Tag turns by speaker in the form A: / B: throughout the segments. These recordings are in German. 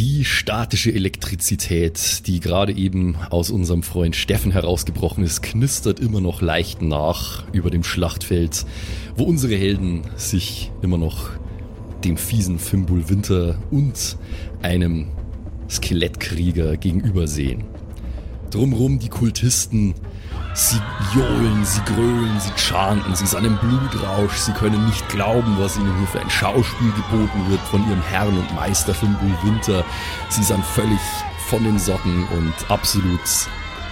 A: Die statische Elektrizität, die gerade eben aus unserem Freund Steffen herausgebrochen ist, knistert immer noch leicht nach über dem Schlachtfeld, wo unsere Helden sich immer noch dem fiesen Fimbul Winter und einem Skelettkrieger gegenübersehen. Drumrum die Kultisten, sie johlen, sie grölen, sie chanten, sie sind im Blutrausch, sie können nicht glauben, was ihnen hier für ein Schauspiel geboten wird von ihrem Herrn und Meister Fimbul Winter. Sie sind völlig von den Socken und absolut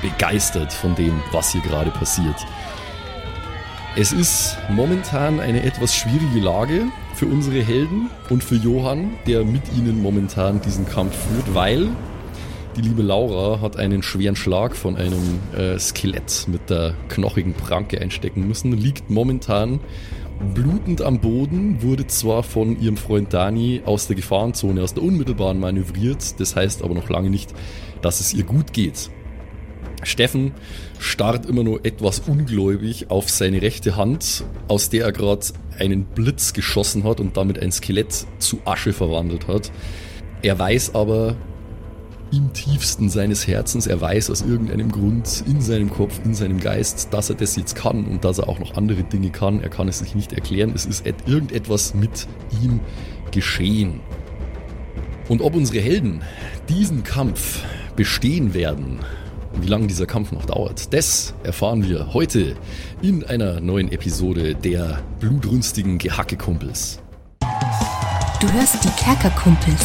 A: begeistert von dem, was hier gerade passiert. Es ist momentan eine etwas schwierige Lage für unsere Helden und für Johann, der mit ihnen momentan diesen Kampf führt, weil die liebe Laura hat einen schweren Schlag von einem äh, Skelett mit der knochigen Pranke einstecken müssen, liegt momentan blutend am Boden, wurde zwar von ihrem Freund Dani aus der Gefahrenzone, aus der unmittelbaren manövriert, das heißt aber noch lange nicht, dass es ihr gut geht. Steffen starrt immer nur etwas ungläubig auf seine rechte Hand, aus der er gerade einen Blitz geschossen hat und damit ein Skelett zu Asche verwandelt hat. Er weiß aber, im tiefsten seines Herzens, er weiß aus irgendeinem Grund in seinem Kopf, in seinem Geist, dass er das jetzt kann und dass er auch noch andere Dinge kann. Er kann es sich nicht erklären. Es ist irgendetwas mit ihm geschehen. Und ob unsere Helden diesen Kampf bestehen werden, wie lange dieser Kampf noch dauert, das erfahren wir heute in einer neuen Episode der blutrünstigen Gehackekumpels.
B: Du hörst die Kerkerkumpels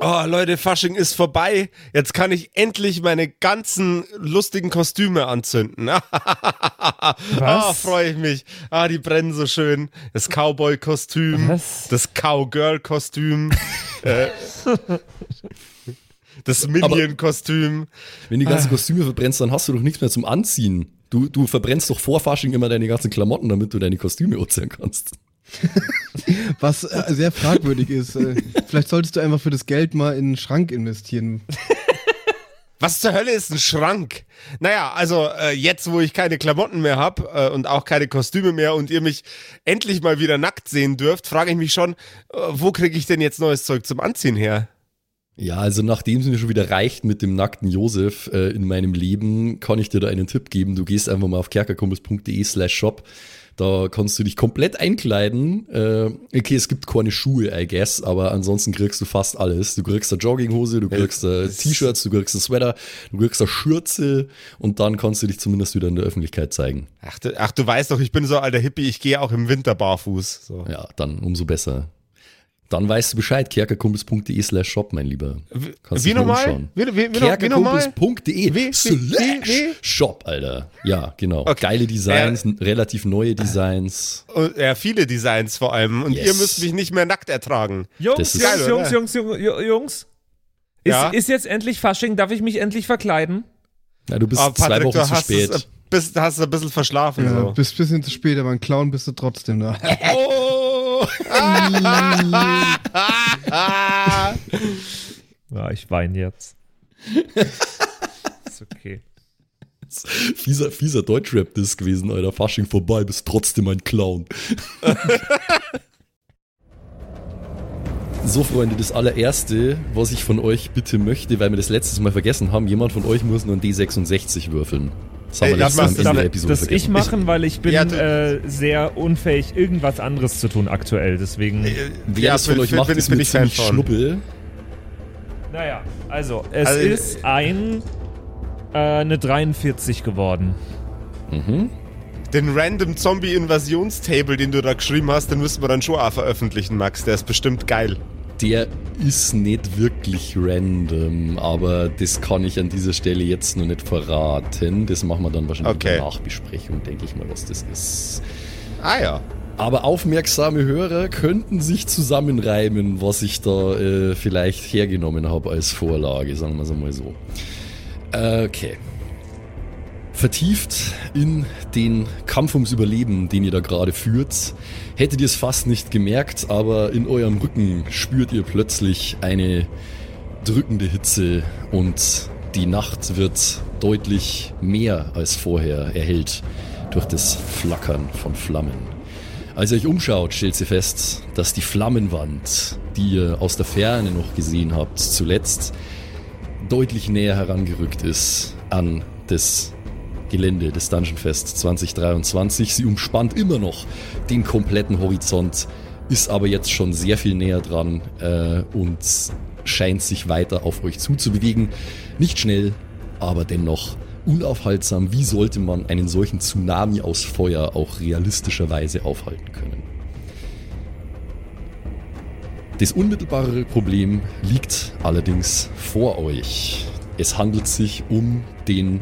C: Oh, Leute, Fasching ist vorbei. Jetzt kann ich endlich meine ganzen lustigen Kostüme anzünden. Ah, oh, freue ich mich. Ah, die brennen so schön. Das Cowboy-Kostüm, das Cowgirl-Kostüm, äh, das Minion-Kostüm.
A: Wenn die ganzen Kostüme verbrennst, dann hast du doch nichts mehr zum Anziehen. Du, du verbrennst doch vor Fasching immer deine ganzen Klamotten, damit du deine Kostüme anziehen kannst.
D: Was äh, sehr fragwürdig ist. Äh, vielleicht solltest du einfach für das Geld mal in einen Schrank investieren.
C: Was zur Hölle ist ein Schrank? Naja, also äh, jetzt, wo ich keine Klamotten mehr habe äh, und auch keine Kostüme mehr und ihr mich endlich mal wieder nackt sehen dürft, frage ich mich schon, äh, wo kriege ich denn jetzt neues Zeug zum Anziehen her?
A: Ja, also nachdem es mir schon wieder reicht mit dem nackten Josef äh, in meinem Leben, kann ich dir da einen Tipp geben. Du gehst einfach mal auf kerkerkumpels.de slash shop da kannst du dich komplett einkleiden. Äh, okay, es gibt keine Schuhe, I guess, aber ansonsten kriegst du fast alles. Du kriegst eine Jogginghose, du kriegst äh, T-Shirts, du kriegst ein Sweater, du kriegst eine Schürze und dann kannst du dich zumindest wieder in der Öffentlichkeit zeigen.
C: Ach, du, ach, du weißt doch, ich bin so alter Hippie, ich gehe auch im Winter barfuß. So.
A: Ja, dann umso besser. Dann weißt du Bescheid, kerkerkumpels.de slash shop, mein Lieber.
C: Kannst wie nochmal?
A: Kerkerkumpels.de slash shop, Alter. Ja, genau. Okay. Geile Designs, ja. relativ neue Designs.
C: Ja, viele Designs vor allem. Und yes. ihr müsst mich nicht mehr nackt ertragen.
E: Jungs, Jungs, geil, Jungs, Jungs, Jungs, Jungs. Ist, ja? ist jetzt endlich Fasching? Darf ich mich endlich verkleiden?
A: Ja, du bist oh, Patrick, zwei Wochen zu spät.
C: Es, bist, hast du ein bisschen verschlafen. Ja,
D: so. bist ein bisschen zu spät, aber ein Clown bist du trotzdem da.
C: oh!
E: ja, ich weine jetzt. Ist okay.
A: Fieser, fieser Deutschrap-Diss gewesen, Alter. Fasching vorbei, bist trotzdem ein Clown. so, Freunde, das allererste, was ich von euch bitte möchte, weil wir das letztes Mal vergessen haben, jemand von euch muss nur ein D66 würfeln.
E: Das wir Mal am Ende der Episode das vergessen. ich machen, weil ich bin ja, äh, sehr unfähig, irgendwas anderes zu tun aktuell. Deswegen. Äh,
A: Wer ja, das von euch macht, bin, ist bin ich ziemlich Schnuppel.
E: Naja, also, es also, ist ein äh, eine 43 geworden.
C: Mhm. Den Random Zombie Invasionstable, den du da geschrieben hast, den müssen wir dann schon auch veröffentlichen, Max. Der ist bestimmt geil
A: der ist nicht wirklich random, aber das kann ich an dieser Stelle jetzt noch nicht verraten. Das machen wir dann wahrscheinlich okay. in der Nachbesprechung, denke ich mal, was das ist.
C: Ah ja.
A: Aber aufmerksame Hörer könnten sich zusammenreimen, was ich da äh, vielleicht hergenommen habe als Vorlage, sagen wir es einmal so. Okay. Vertieft in den Kampf ums Überleben, den ihr da gerade führt, hättet ihr es fast nicht gemerkt, aber in eurem Rücken spürt ihr plötzlich eine drückende Hitze und die Nacht wird deutlich mehr als vorher erhellt durch das Flackern von Flammen. Als ihr euch umschaut, stellt ihr fest, dass die Flammenwand, die ihr aus der Ferne noch gesehen habt, zuletzt deutlich näher herangerückt ist an das Gelände des Dungeon Fest 2023. Sie umspannt immer noch den kompletten Horizont, ist aber jetzt schon sehr viel näher dran äh, und scheint sich weiter auf euch zuzubewegen. Nicht schnell, aber dennoch unaufhaltsam. Wie sollte man einen solchen Tsunami aus Feuer auch realistischerweise aufhalten können? Das unmittelbare Problem liegt allerdings vor euch. Es handelt sich um den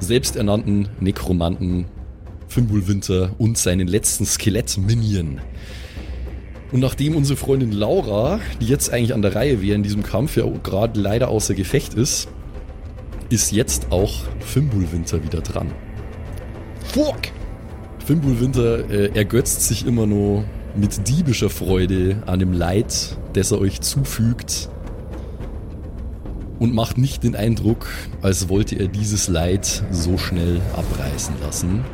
A: selbsternannten Nekromanten Fimbulwinter und seinen letzten Skelett-Minion. Und nachdem unsere Freundin Laura, die jetzt eigentlich an der Reihe wäre in diesem Kampf, ja gerade leider außer Gefecht ist, ist jetzt auch Fimbulwinter wieder dran. Fuck! Fimbulwinter äh, ergötzt sich immer nur mit diebischer Freude an dem Leid, das er euch zufügt und macht nicht den Eindruck, als wollte er dieses Leid so schnell abreißen lassen.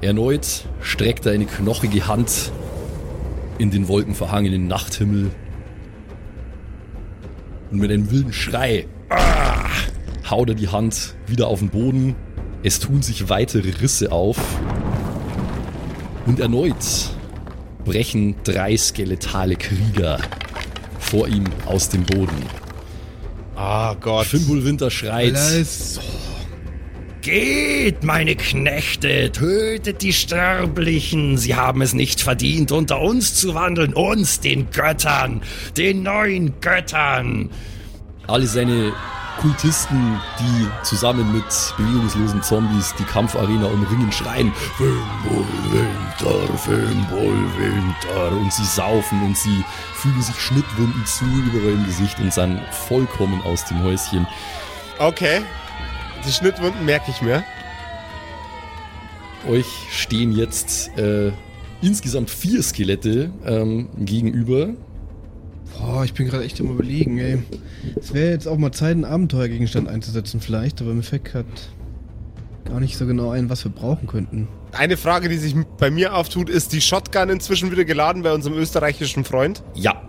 A: Erneut streckt er eine knochige Hand in den wolkenverhangenen Nachthimmel und mit einem wilden Schrei ah, haut er die Hand wieder auf den Boden. Es tun sich weitere Risse auf. Und erneut brechen drei skeletale Krieger vor ihm aus dem Boden.
C: Ah oh Gott.
A: Fimbulwinter schreit.
C: Alles.
A: Geht, meine Knechte, tötet die Sterblichen. Sie haben es nicht verdient, unter uns zu wandeln, uns, den Göttern, den neuen Göttern alle seine Kultisten, die zusammen mit bewegungslosen Zombies die Kampfarena umringen, schreien Fimbulwinter, Fimbulwinter und sie saufen und sie fügen sich Schnittwunden zu überall im Gesicht und sind vollkommen aus dem Häuschen.
C: Okay, die Schnittwunden merke ich mir.
A: Euch stehen jetzt äh, insgesamt vier Skelette ähm, gegenüber,
D: Boah, ich bin gerade echt am überlegen, ey. Es wäre jetzt auch mal Zeit, einen Abenteuergegenstand einzusetzen vielleicht, aber mir fällt gerade gar nicht so genau ein, was wir brauchen könnten.
C: Eine Frage, die sich bei mir auftut, ist die Shotgun inzwischen wieder geladen bei unserem österreichischen Freund?
A: Ja,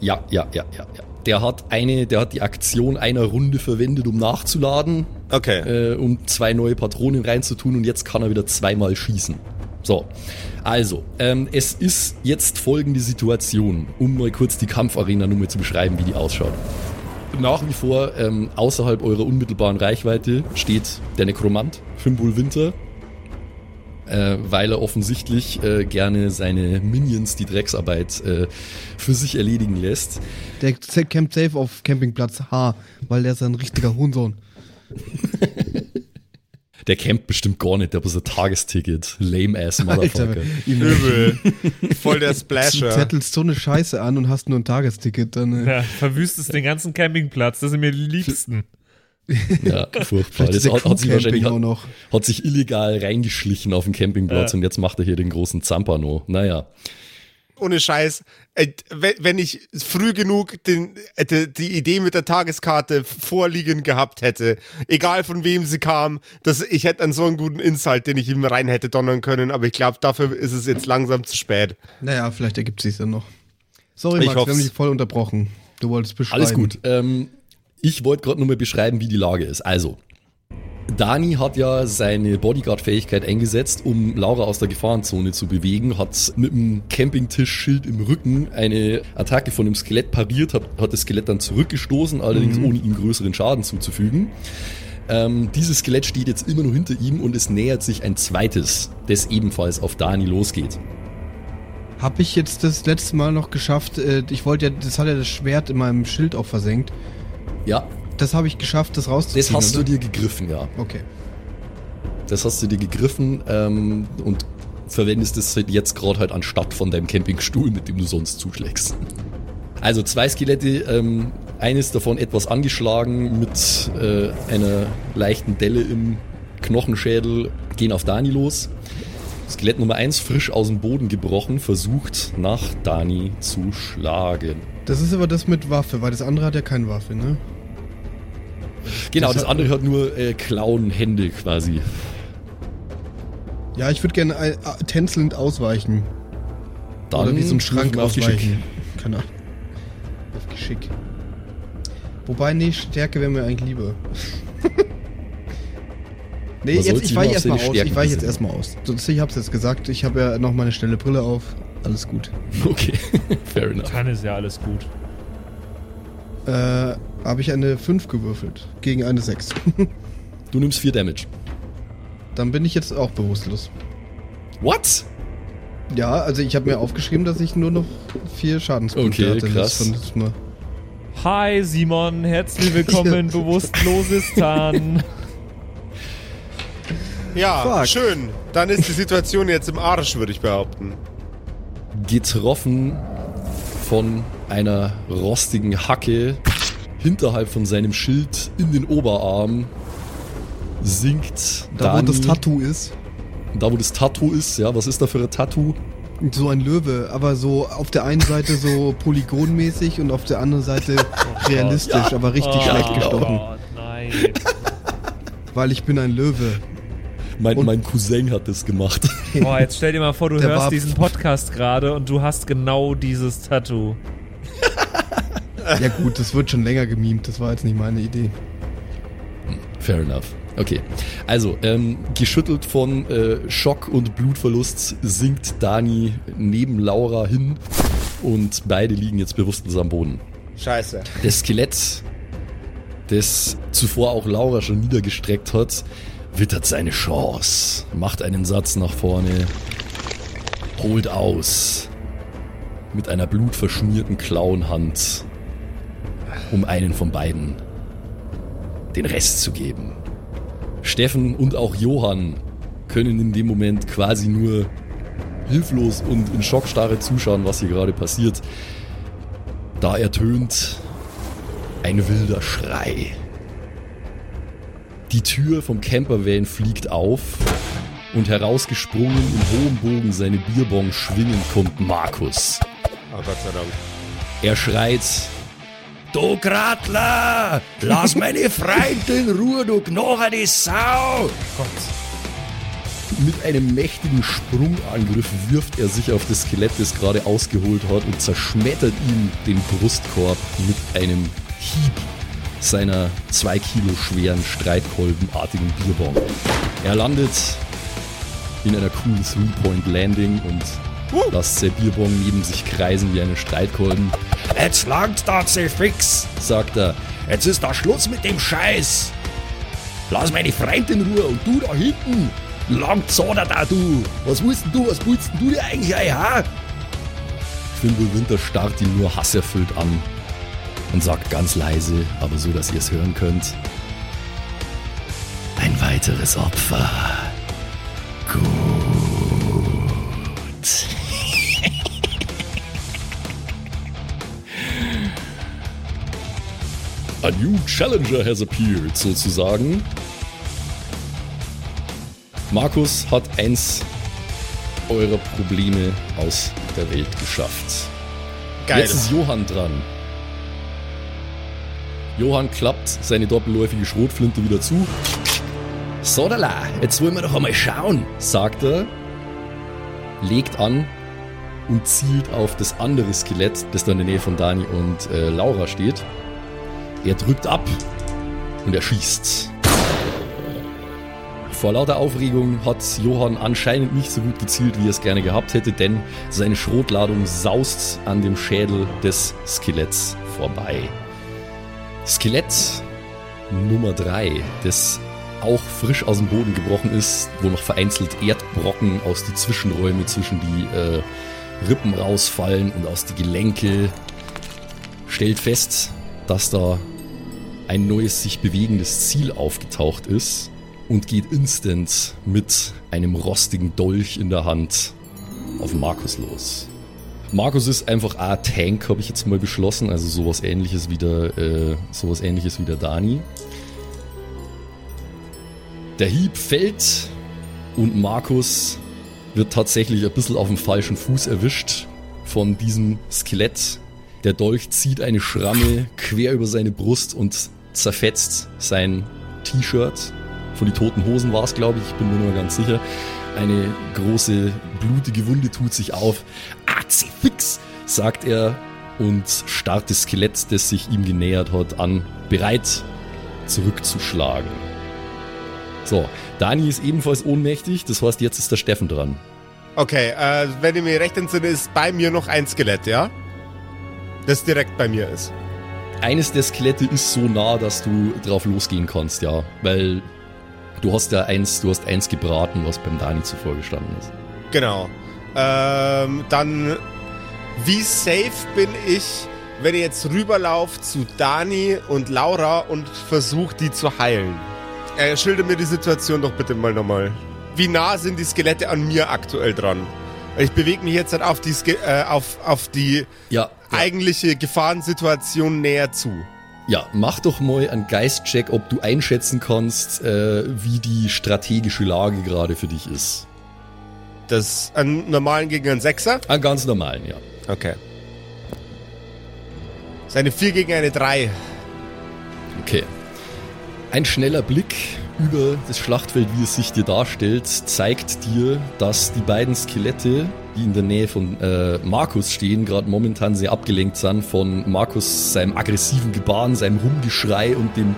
A: ja, ja, ja, ja, ja. Der hat eine, der hat die Aktion einer Runde verwendet, um nachzuladen.
C: Okay.
A: Äh, um zwei neue Patronen reinzutun und jetzt kann er wieder zweimal schießen. So, also, ähm, es ist jetzt folgende Situation, um mal kurz die Kampfarena-Nummer zu beschreiben, wie die ausschaut. Nach wie vor ähm, außerhalb eurer unmittelbaren Reichweite steht der Nekromant, Fimbul Winter, äh, weil er offensichtlich äh, gerne seine Minions die Drecksarbeit äh, für sich erledigen lässt.
D: Der campt safe auf Campingplatz H, weil der ist ein richtiger Huhnsohn.
A: Der campt bestimmt gar nicht, der hat bloß ein Tagesticket. Lame ass Motherfucker.
C: Übel. Voll der Splasher.
D: Du zettelst so eine Scheiße an und hast nur ein Tagesticket. Dann,
E: äh. Ja, verwüstest den ganzen Campingplatz. Das sind mir die liebsten.
A: Ja, furchtbar. Das hat, hat, sich wahrscheinlich hat, hat, sich illegal reingeschlichen auf den Campingplatz ja. und jetzt macht er hier den großen Zampano. Naja
C: ohne Scheiß, äh, wenn ich früh genug den, äh, die Idee mit der Tageskarte vorliegen gehabt hätte, egal von wem sie kam, dass ich hätte einen so einen guten Insight, den ich ihm rein hätte donnern können, aber ich glaube, dafür ist es jetzt langsam zu spät.
D: Naja, vielleicht ergibt sich dann noch. Sorry, Max, wir haben dich voll unterbrochen. Du wolltest beschreiben.
A: Alles gut. Ähm, ich wollte gerade nur mal beschreiben, wie die Lage ist. Also, Dani hat ja seine Bodyguard-Fähigkeit eingesetzt, um Laura aus der Gefahrenzone zu bewegen, hat mit dem Campingtisch-Schild im Rücken eine Attacke von dem Skelett pariert, hat, hat das Skelett dann zurückgestoßen, allerdings mhm. ohne ihm größeren Schaden zuzufügen. Ähm, dieses Skelett steht jetzt immer noch hinter ihm und es nähert sich ein zweites, das ebenfalls auf Dani losgeht.
D: Hab ich jetzt das letzte Mal noch geschafft, äh, ich wollte ja, das hat ja das Schwert in meinem Schild auch versenkt.
A: Ja.
D: Das habe ich geschafft, das rauszuziehen.
A: Das hast oder? du dir gegriffen, ja.
D: Okay.
A: Das hast du dir gegriffen ähm, und verwendest es jetzt gerade halt anstatt von deinem Campingstuhl, mit dem du sonst zuschlägst. Also zwei Skelette, ähm, eines davon etwas angeschlagen mit äh, einer leichten Delle im Knochenschädel gehen auf Dani los. Skelett Nummer 1, frisch aus dem Boden gebrochen, versucht nach Dani zu schlagen.
D: Das ist aber das mit Waffe, weil das andere hat ja keine Waffe, ne?
A: Genau, das, das andere hat nur äh, Klauenhände quasi.
D: Ja, ich würde gerne äh, tänzelnd ausweichen. Dann Oder wie so ein Schrank ausweichen. Keine Ahnung. Auf Geschick. Wobei, nee, Stärke wäre mir eigentlich lieber. nee, jetzt, ich weiche erstmal aus. Ich weiche jetzt erstmal aus. Ich hab's jetzt gesagt. Ich habe ja noch meine schnelle Brille auf. Alles gut.
A: Okay, fair enough.
E: Dann ist ja alles gut.
D: Äh, habe ich eine 5 gewürfelt. Gegen eine 6.
A: du nimmst 4 Damage.
D: Dann bin ich jetzt auch bewusstlos.
A: What?
D: Ja, also ich habe mir aufgeschrieben, dass ich nur noch 4 Schadenspunkte
A: okay, hatte. Krass.
E: Hi Simon, herzlich willkommen in Bewusstlosistan.
C: Ja, Fuck. schön. Dann ist die Situation jetzt im Arsch, würde ich behaupten.
A: Getroffen von einer rostigen Hacke hinterhalb von seinem Schild in den Oberarm sinkt
D: Da, Dani, wo das Tattoo ist.
A: Da, wo das Tattoo ist, ja. Was ist da für ein Tattoo?
D: So ein Löwe, aber so auf der einen Seite so polygonmäßig und auf der anderen Seite oh realistisch, ja. aber richtig oh, schlecht gestochen. Oh, nein. Weil ich bin ein Löwe.
A: Mein, mein Cousin hat das gemacht.
E: Boah, jetzt stell dir mal vor, du hörst diesen Podcast gerade und du hast genau dieses Tattoo.
D: Ja gut, das wird schon länger gemimt, das war jetzt nicht meine Idee.
A: Fair enough. Okay, also ähm, geschüttelt von äh, Schock und Blutverlust sinkt Dani neben Laura hin und beide liegen jetzt bewusstlos am Boden.
C: Scheiße.
A: Das Skelett, das zuvor auch Laura schon niedergestreckt hat, wittert seine Chance, macht einen Satz nach vorne, holt aus mit einer blutverschmierten Klauenhand um einen von beiden den Rest zu geben. Steffen und auch Johann können in dem Moment quasi nur hilflos und in Schockstarre zuschauen, was hier gerade passiert. Da ertönt ein wilder Schrei. Die Tür vom Campervan fliegt auf und herausgesprungen im hohen Bogen seine Bierbong schwingen kommt Markus.
C: Oh Gott sei Dank.
A: Er schreit, Du Gratler, lass meine Freundin in Ruhe, du die Sau! Gott. Mit einem mächtigen Sprungangriff wirft er sich auf das Skelett, das gerade ausgeholt hat, und zerschmettert ihm den Brustkorb mit einem Hieb seiner zwei Kilo schweren, streitkolbenartigen Bierbomb. Er landet in einer coolen Three-Point-Landing und. Lasst der Bierbong neben sich kreisen wie eine Streitkolben. Jetzt langt's da, fix, sagt er. Jetzt ist da Schluss mit dem Scheiß. Lass meine Freundin in Ruhe und du da hinten. Langt so da, du. Was willst denn du? Was willst denn du dir eigentlich ein, ha? Fimbul Winter starrt ihn nur hasserfüllt an und sagt ganz leise, aber so, dass ihr es hören könnt. Ein weiteres Opfer. New challenger has appeared, sozusagen. Markus hat eins eurer Probleme aus der Welt geschafft. Geil. Jetzt ist Johann dran. Johann klappt seine doppelläufige Schrotflinte wieder zu. Sodala, jetzt wollen wir doch einmal schauen, sagt er, legt an und zielt auf das andere Skelett, das da in der Nähe von Dani und äh, Laura steht. Er drückt ab und er schießt. Vor lauter Aufregung hat Johann anscheinend nicht so gut gezielt, wie er es gerne gehabt hätte, denn seine Schrotladung saust an dem Schädel des Skeletts vorbei. Skelett Nummer 3, das auch frisch aus dem Boden gebrochen ist, wo noch vereinzelt Erdbrocken aus die Zwischenräume zwischen die äh, Rippen rausfallen und aus die Gelenke, stellt fest, dass da ein neues sich bewegendes Ziel aufgetaucht ist und geht instant mit einem rostigen Dolch in der Hand auf Markus los. Markus ist einfach a Tank, habe ich jetzt mal beschlossen, also sowas ähnliches wie der, äh, sowas ähnliches wie der Dani. Der Hieb fällt und Markus wird tatsächlich ein bisschen auf dem falschen Fuß erwischt von diesem Skelett. Der Dolch zieht eine Schramme quer über seine Brust und zerfetzt sein T-Shirt. Von die toten Hosen war es, glaube ich, ich bin mir nur ganz sicher. Eine große blutige Wunde tut sich auf. Azifix, sagt er und starrt das Skelett, das sich ihm genähert hat, an, bereit zurückzuschlagen. So, Dani ist ebenfalls ohnmächtig, das heißt, jetzt ist der Steffen dran.
C: Okay, äh, wenn ich mir recht entsinne, ist bei mir noch ein Skelett, ja? Das direkt bei mir ist.
A: Eines der Skelette ist so nah, dass du drauf losgehen kannst, ja. Weil du hast ja eins, du hast eins gebraten, was beim Dani zuvor gestanden ist.
C: Genau. Ähm, dann, wie safe bin ich, wenn ich jetzt rüberlaufe zu Dani und Laura und versuche, die zu heilen? Äh, schilder mir die Situation doch bitte mal nochmal. Wie nah sind die Skelette an mir aktuell dran? Ich bewege mich jetzt halt auf die, äh, auf, auf die ja, ja. eigentliche Gefahrensituation näher zu.
A: Ja, mach doch mal einen Geistcheck, ob du einschätzen kannst, äh, wie die strategische Lage gerade für dich ist.
C: Das einen normalen gegen einen Sechser?
A: Einen ganz normalen, ja.
C: Okay. Das ist eine 4 gegen eine 3.
A: Okay. Ein schneller Blick über das Schlachtfeld, wie es sich dir darstellt, zeigt dir, dass die beiden Skelette, die in der Nähe von äh, Markus stehen, gerade momentan sehr abgelenkt sind von Markus seinem aggressiven Gebaren, seinem Rumgeschrei und dem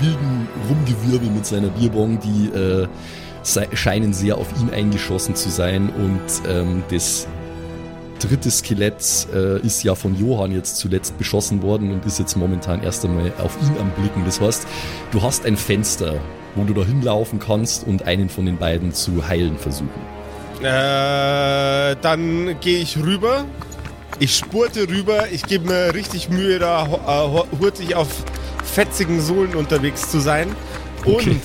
A: wilden Rumgewirbel mit seiner Bierbong, die äh, scheinen sehr auf ihn eingeschossen zu sein und ähm, das dritte Skelett äh, ist ja von Johann jetzt zuletzt beschossen worden und ist jetzt momentan erst einmal auf ihn am Blicken. Das heißt, du hast ein Fenster, wo du da hinlaufen kannst und einen von den beiden zu heilen versuchen.
C: Äh, dann gehe ich rüber. Ich spurte rüber. Ich gebe mir richtig Mühe, da äh, hurtig auf fetzigen Sohlen unterwegs zu sein. Okay. Und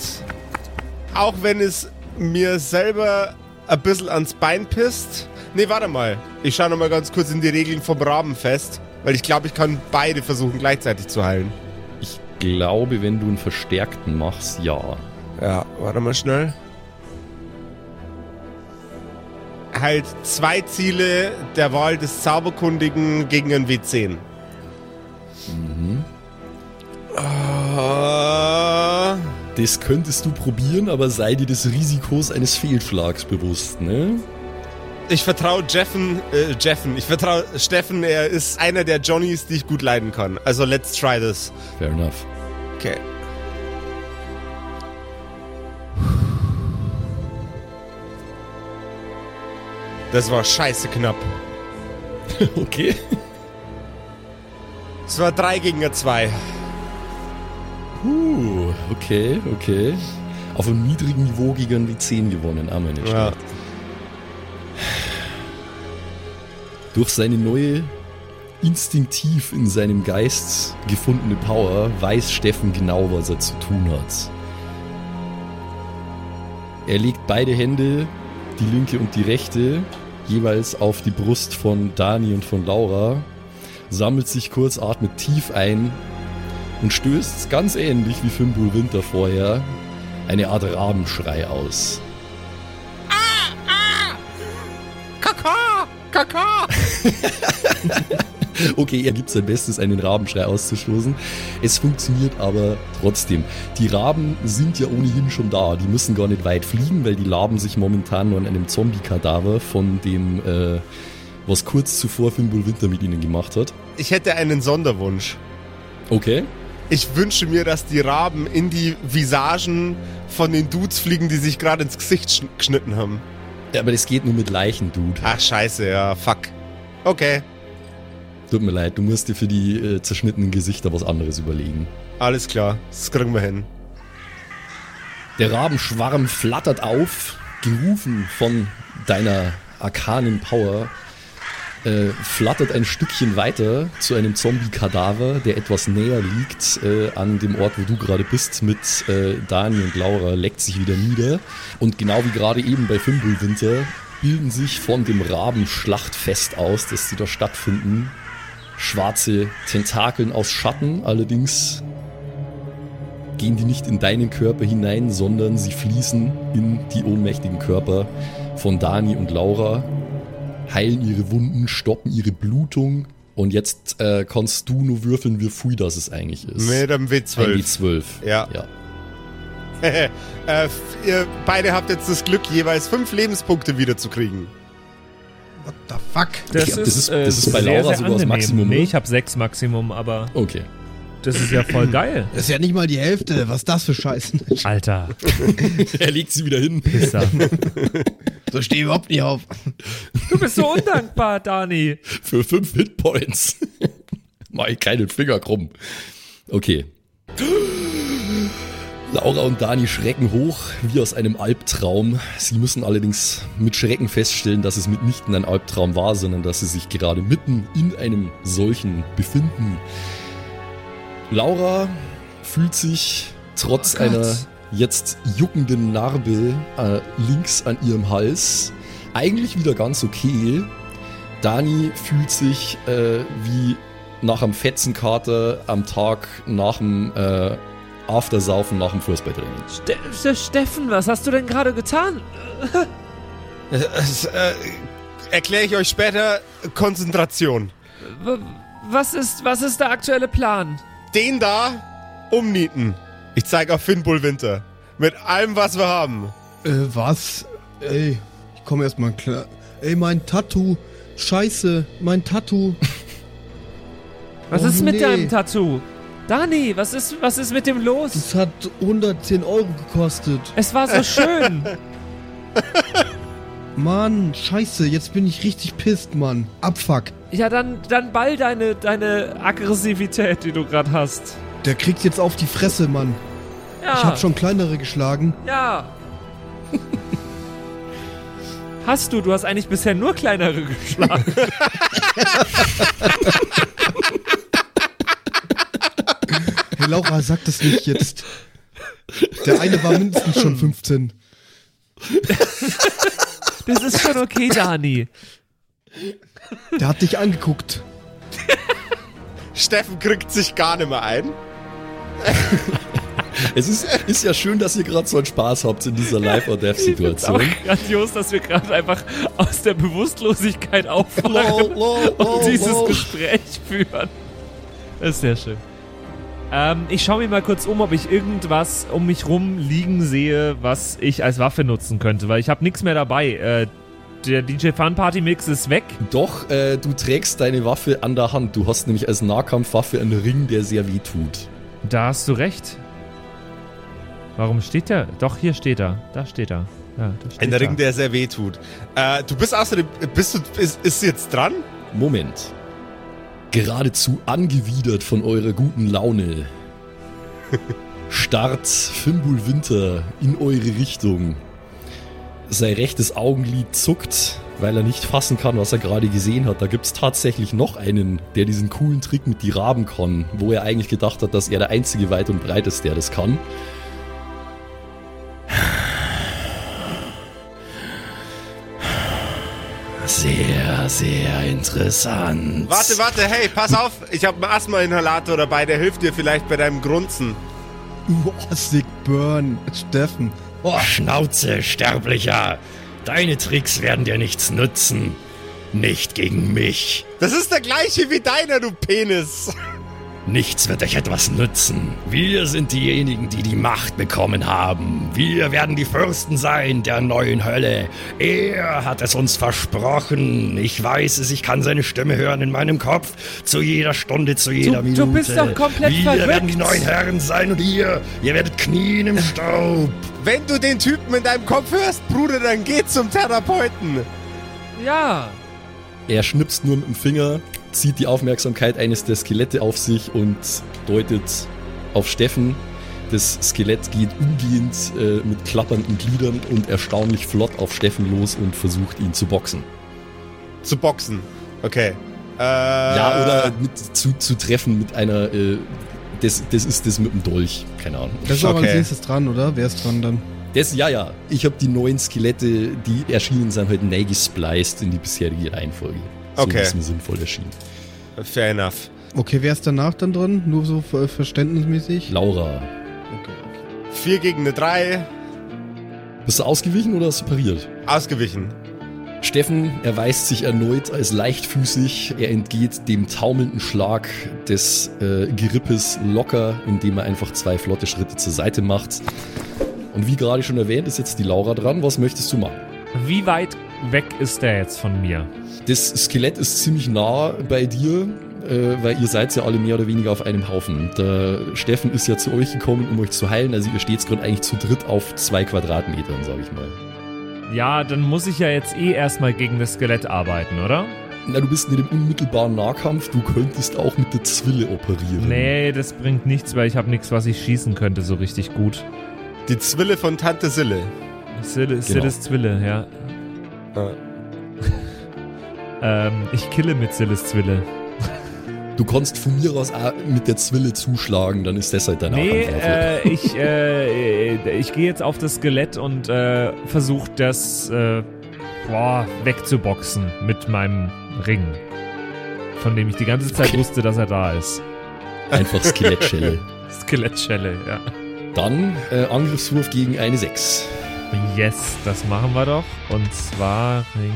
C: auch wenn es mir selber ein bisschen ans Bein pisst. Nee, warte mal. Ich schaue nochmal ganz kurz in die Regeln vom Raben fest, weil ich glaube, ich kann beide versuchen gleichzeitig zu heilen.
A: Ich glaube, wenn du einen Verstärkten machst, ja.
C: Ja, warte mal schnell. Halt zwei Ziele der Wahl des Zauberkundigen gegen ein W10. Mhm.
A: Uh, das könntest du probieren, aber sei dir des Risikos eines Fehlschlags bewusst, ne?
C: Ich vertraue Jeffen, äh, Jeffen, ich vertraue Steffen, er ist einer der Johnnies, die ich gut leiden kann. Also let's try this.
A: Fair enough.
C: Okay. Das war scheiße knapp.
A: okay.
C: Es war 3 gegen 2.
A: Uh, okay, okay. Auf einem niedrigen Niveau gegen die 10 gewonnen, aber nicht ja. Durch seine neue, instinktiv in seinem Geist gefundene Power weiß Steffen genau, was er zu tun hat. Er legt beide Hände, die linke und die rechte, jeweils auf die Brust von Dani und von Laura, sammelt sich kurz, atmet tief ein und stößt ganz ähnlich wie Fimbul Winter vorher eine Art Rabenschrei aus.
C: Ah, ah! Kaka! Kaka!
A: okay, er gibt sein Bestes, einen Rabenschrei auszustoßen. Es funktioniert aber trotzdem. Die Raben sind ja ohnehin schon da. Die müssen gar nicht weit fliegen, weil die laben sich momentan nur an einem Zombie-Kadaver von dem, äh, was kurz zuvor Fimbul Winter mit ihnen gemacht hat.
C: Ich hätte einen Sonderwunsch.
A: Okay.
C: Ich wünsche mir, dass die Raben in die Visagen von den Dudes fliegen, die sich gerade ins Gesicht geschnitten haben.
A: Ja, aber das geht nur mit Leichen, Dude.
C: Ach, scheiße, ja, fuck. Okay.
A: Tut mir leid, du musst dir für die äh, zerschnittenen Gesichter was anderes überlegen.
C: Alles klar, das kriegen wir hin.
A: Der Rabenschwarm flattert auf, gerufen von deiner arkanen Power äh, flattert ein Stückchen weiter zu einem Zombie-Kadaver, der etwas näher liegt äh, an dem Ort, wo du gerade bist, mit äh, Dani und Laura, leckt sich wieder nieder. Und genau wie gerade eben bei Fimbulwinter bilden sich von dem Rabenschlachtfest aus, das sie da stattfinden, schwarze Tentakeln aus Schatten, allerdings gehen die nicht in deinen Körper hinein, sondern sie fließen in die ohnmächtigen Körper von Dani und Laura, heilen ihre Wunden, stoppen ihre Blutung. Und jetzt äh, kannst du nur würfeln, wie früh das es eigentlich ist.
C: Mit einem W12.
A: Ein W12.
C: Ja. ja. äh, ihr beide habt jetzt das Glück, jeweils fünf Lebenspunkte wiederzukriegen.
D: What the fuck?
E: Das, glaub, das ist, das ist äh, bei Laura sehr, sehr sogar das Maximum. Nee, ich habe sechs Maximum, aber.
A: Okay.
E: Das ist ja voll geil.
D: Das ist ja nicht mal die Hälfte. Was ist das für Scheißen?
E: Alter.
A: er legt sie wieder hin.
E: Pisser.
D: so stehe ich überhaupt nicht auf.
E: Du bist so undankbar, Dani.
A: Für fünf Hitpoints. Mach ich keinen Finger krumm. Okay. Laura und Dani schrecken hoch, wie aus einem Albtraum. Sie müssen allerdings mit Schrecken feststellen, dass es mitnichten ein Albtraum war, sondern dass sie sich gerade mitten in einem solchen befinden. Laura fühlt sich trotz oh einer jetzt juckenden Narbe äh, links an ihrem Hals eigentlich wieder ganz okay. Dani fühlt sich äh, wie nach einem Fetzenkater am Tag nach dem äh, Aftersaufen nach dem Fußballtraining.
E: Ste Steffen, was hast du denn gerade getan?
C: Das, äh, Erkläre ich euch später. Konzentration.
E: Was ist, was ist der aktuelle Plan?
C: Den da umnieten. Ich zeige auf Finbull Winter. Mit allem, was wir haben.
D: Äh, was? Ey, ich komme erstmal klar. Ey, mein Tattoo. Scheiße, mein Tattoo.
E: Was oh, ist mit nee. deinem Tattoo? Dani, was ist, was ist mit dem los?
D: Das hat 110 Euro gekostet.
E: Es war so schön.
D: Mann, scheiße, jetzt bin ich richtig pisst, Mann. Abfuck.
E: Ja, dann, dann ball deine, deine Aggressivität, die du gerade hast.
D: Der kriegt jetzt auf die Fresse, Mann. Ja. Ich hab schon kleinere geschlagen.
E: Ja. hast du, du hast eigentlich bisher nur kleinere geschlagen.
D: Laura, sag das nicht jetzt. Der eine war mindestens schon 15.
E: Das ist schon okay, Dani.
D: Der hat dich angeguckt.
C: Steffen kriegt sich gar nicht mehr ein.
A: Es ist, ist ja schön, dass ihr gerade so einen Spaß habt in dieser Life-or-Death-Situation.
E: Es ist grandios, dass wir gerade einfach aus der Bewusstlosigkeit aufwachen und dieses Gespräch führen. Das ist sehr schön. Ähm, ich schaue mir mal kurz um, ob ich irgendwas um mich rum liegen sehe, was ich als Waffe nutzen könnte, weil ich habe nichts mehr dabei. Äh, der DJ Fun Party Mix ist weg.
A: Doch, äh, du trägst deine Waffe an der Hand. Du hast nämlich als Nahkampfwaffe einen Ring, der sehr weh tut.
E: Da hast du recht. Warum steht der? Doch, hier steht er. Da steht er. Ja,
C: steht Ein Ring, der sehr weh tut. Äh, du bist außerdem. Bist du. Ist, ist jetzt dran?
A: Moment geradezu angewidert von eurer guten Laune, starrt Fimbul Winter in eure Richtung. Sein rechtes Augenlid zuckt, weil er nicht fassen kann, was er gerade gesehen hat. Da gibt es tatsächlich noch einen, der diesen coolen Trick mit die Raben kann, wo er eigentlich gedacht hat, dass er der einzige weit und breit ist, der das kann. Sehr, sehr interessant.
C: Warte, warte, hey, pass auf, ich habe einen Asthma-Inhalator dabei, der hilft dir vielleicht bei deinem Grunzen.
D: Boah, Sick Burn, Steffen.
A: Boah. Schnauze, Sterblicher. Deine Tricks werden dir nichts nützen. Nicht gegen mich.
C: Das ist der gleiche wie deiner, du Penis.
A: Nichts wird euch etwas nützen. Wir sind diejenigen, die die Macht bekommen haben. Wir werden die Fürsten sein der neuen Hölle. Er hat es uns versprochen. Ich weiß es, ich kann seine Stimme hören in meinem Kopf. Zu jeder Stunde, zu jeder du, Minute.
E: Du bist doch komplett
A: Wir
E: verrückt.
A: werden die neuen Herren sein und ihr, ihr werdet knien im Staub.
C: Wenn du den Typen in deinem Kopf hörst, Bruder, dann geh zum Therapeuten.
E: Ja.
A: Er schnipst nur mit dem Finger zieht die Aufmerksamkeit eines der Skelette auf sich und deutet auf Steffen. Das Skelett geht umgehend äh, mit klappernden Gliedern und erstaunlich flott auf Steffen los und versucht ihn zu boxen.
C: Zu boxen? Okay.
A: Äh, ja, oder mit, zu, zu treffen mit einer. Äh, das, das ist das mit dem Dolch. Keine Ahnung.
D: Das ist aber okay. als nächstes dran, oder? Wer ist dran dann?
A: Das, ja, ja. Ich habe die neuen Skelette, die erschienen sind, heute neu gespliced in die bisherige Reihenfolge.
C: Okay.
A: So ist mir sinnvoll erschienen.
C: Fair enough.
D: Okay, wer ist danach dann drin? Nur so verständnismäßig?
A: Laura.
C: okay, okay. Vier gegen eine Drei.
A: Bist du ausgewichen oder hast du pariert?
C: Ausgewichen.
A: Steffen erweist sich erneut als leichtfüßig. Er entgeht dem taumelnden Schlag des äh, Gerippes locker, indem er einfach zwei flotte Schritte zur Seite macht. Und wie gerade schon erwähnt, ist jetzt die Laura dran. Was möchtest du machen?
E: Wie weit weg ist der jetzt von mir?
A: Das Skelett ist ziemlich nah bei dir, äh, weil ihr seid ja alle mehr oder weniger auf einem Haufen. Der Steffen ist ja zu euch gekommen, um euch zu heilen. Also ihr steht gerade eigentlich zu dritt auf zwei Quadratmetern, sag ich mal.
E: Ja, dann muss ich ja jetzt eh erstmal gegen das Skelett arbeiten, oder?
A: Na, du bist nicht im unmittelbaren Nahkampf, du könntest auch mit der Zwille operieren.
E: Nee, das bringt nichts, weil ich habe nichts, was ich schießen könnte so richtig gut.
C: Die Zwille von Tante Sille.
E: Sille, genau. Silles Zwille, ja. Ah. ähm, ich kille mit Silles Zwille.
A: Du kannst von mir aus auch mit der Zwille zuschlagen, dann ist das halt deine
E: Nee, äh, ich, äh, ich gehe jetzt auf das Skelett und äh, versuche das äh, boah, wegzuboxen mit meinem Ring. Von dem ich die ganze Zeit okay. wusste, dass er da ist.
A: Einfach Skelettschelle.
E: Skelettschelle, ja.
A: Dann äh, Angriffswurf gegen eine 6.
E: Yes, das machen wir doch. Und zwar Ring.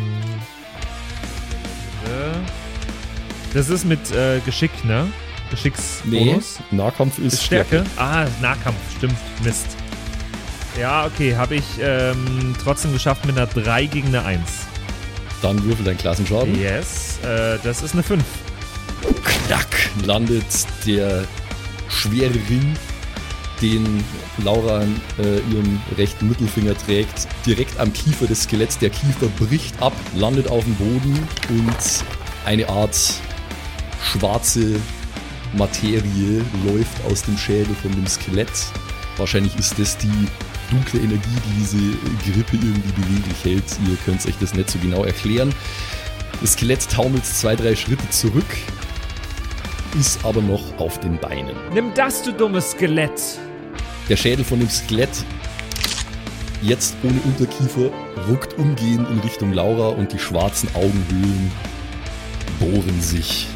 E: Das ist mit äh, Geschick, ne? Geschicksbonus?
A: Nee, Nahkampf ist, ist Stärke.
E: Stärke. Ah, Nahkampf, stimmt. Mist. Ja, okay, habe ich ähm, trotzdem geschafft mit einer 3 gegen eine 1.
A: Dann würfel deinen Klassenschaden.
E: Yes, äh, das ist eine 5.
A: Knack landet der schwere Ring, den Laura äh, ihren rechten Mittelfinger trägt, direkt am Kiefer des Skeletts. Der Kiefer bricht ab, landet auf dem Boden und eine Art schwarze Materie läuft aus dem Schädel von dem Skelett. Wahrscheinlich ist das die dunkle Energie, die diese Grippe irgendwie beweglich hält. Ihr könnt euch das nicht so genau erklären. Das Skelett taumelt zwei, drei Schritte zurück, ist aber noch auf den Beinen.
E: Nimm das, du dummes Skelett!
A: Der Schädel von dem Skelett, jetzt ohne Unterkiefer, ruckt umgehend in Richtung Laura und die schwarzen Augenhöhlen bohren sich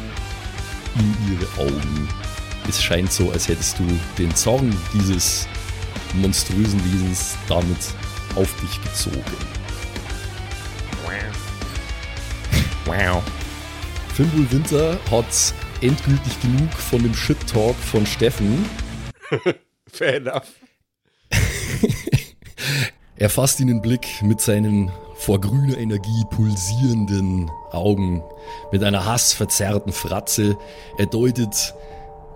A: in ihre Augen. Es scheint so, als hättest du den Zorn dieses monströsen Wesens damit auf dich gezogen. Wow. Fimbul Winter hat endgültig genug von dem Shit-Talk von Steffen.
C: Fair enough.
A: er fasst ihn in den Blick mit seinen vor grüner Energie pulsierenden Augen, mit einer hassverzerrten Fratze. Er deutet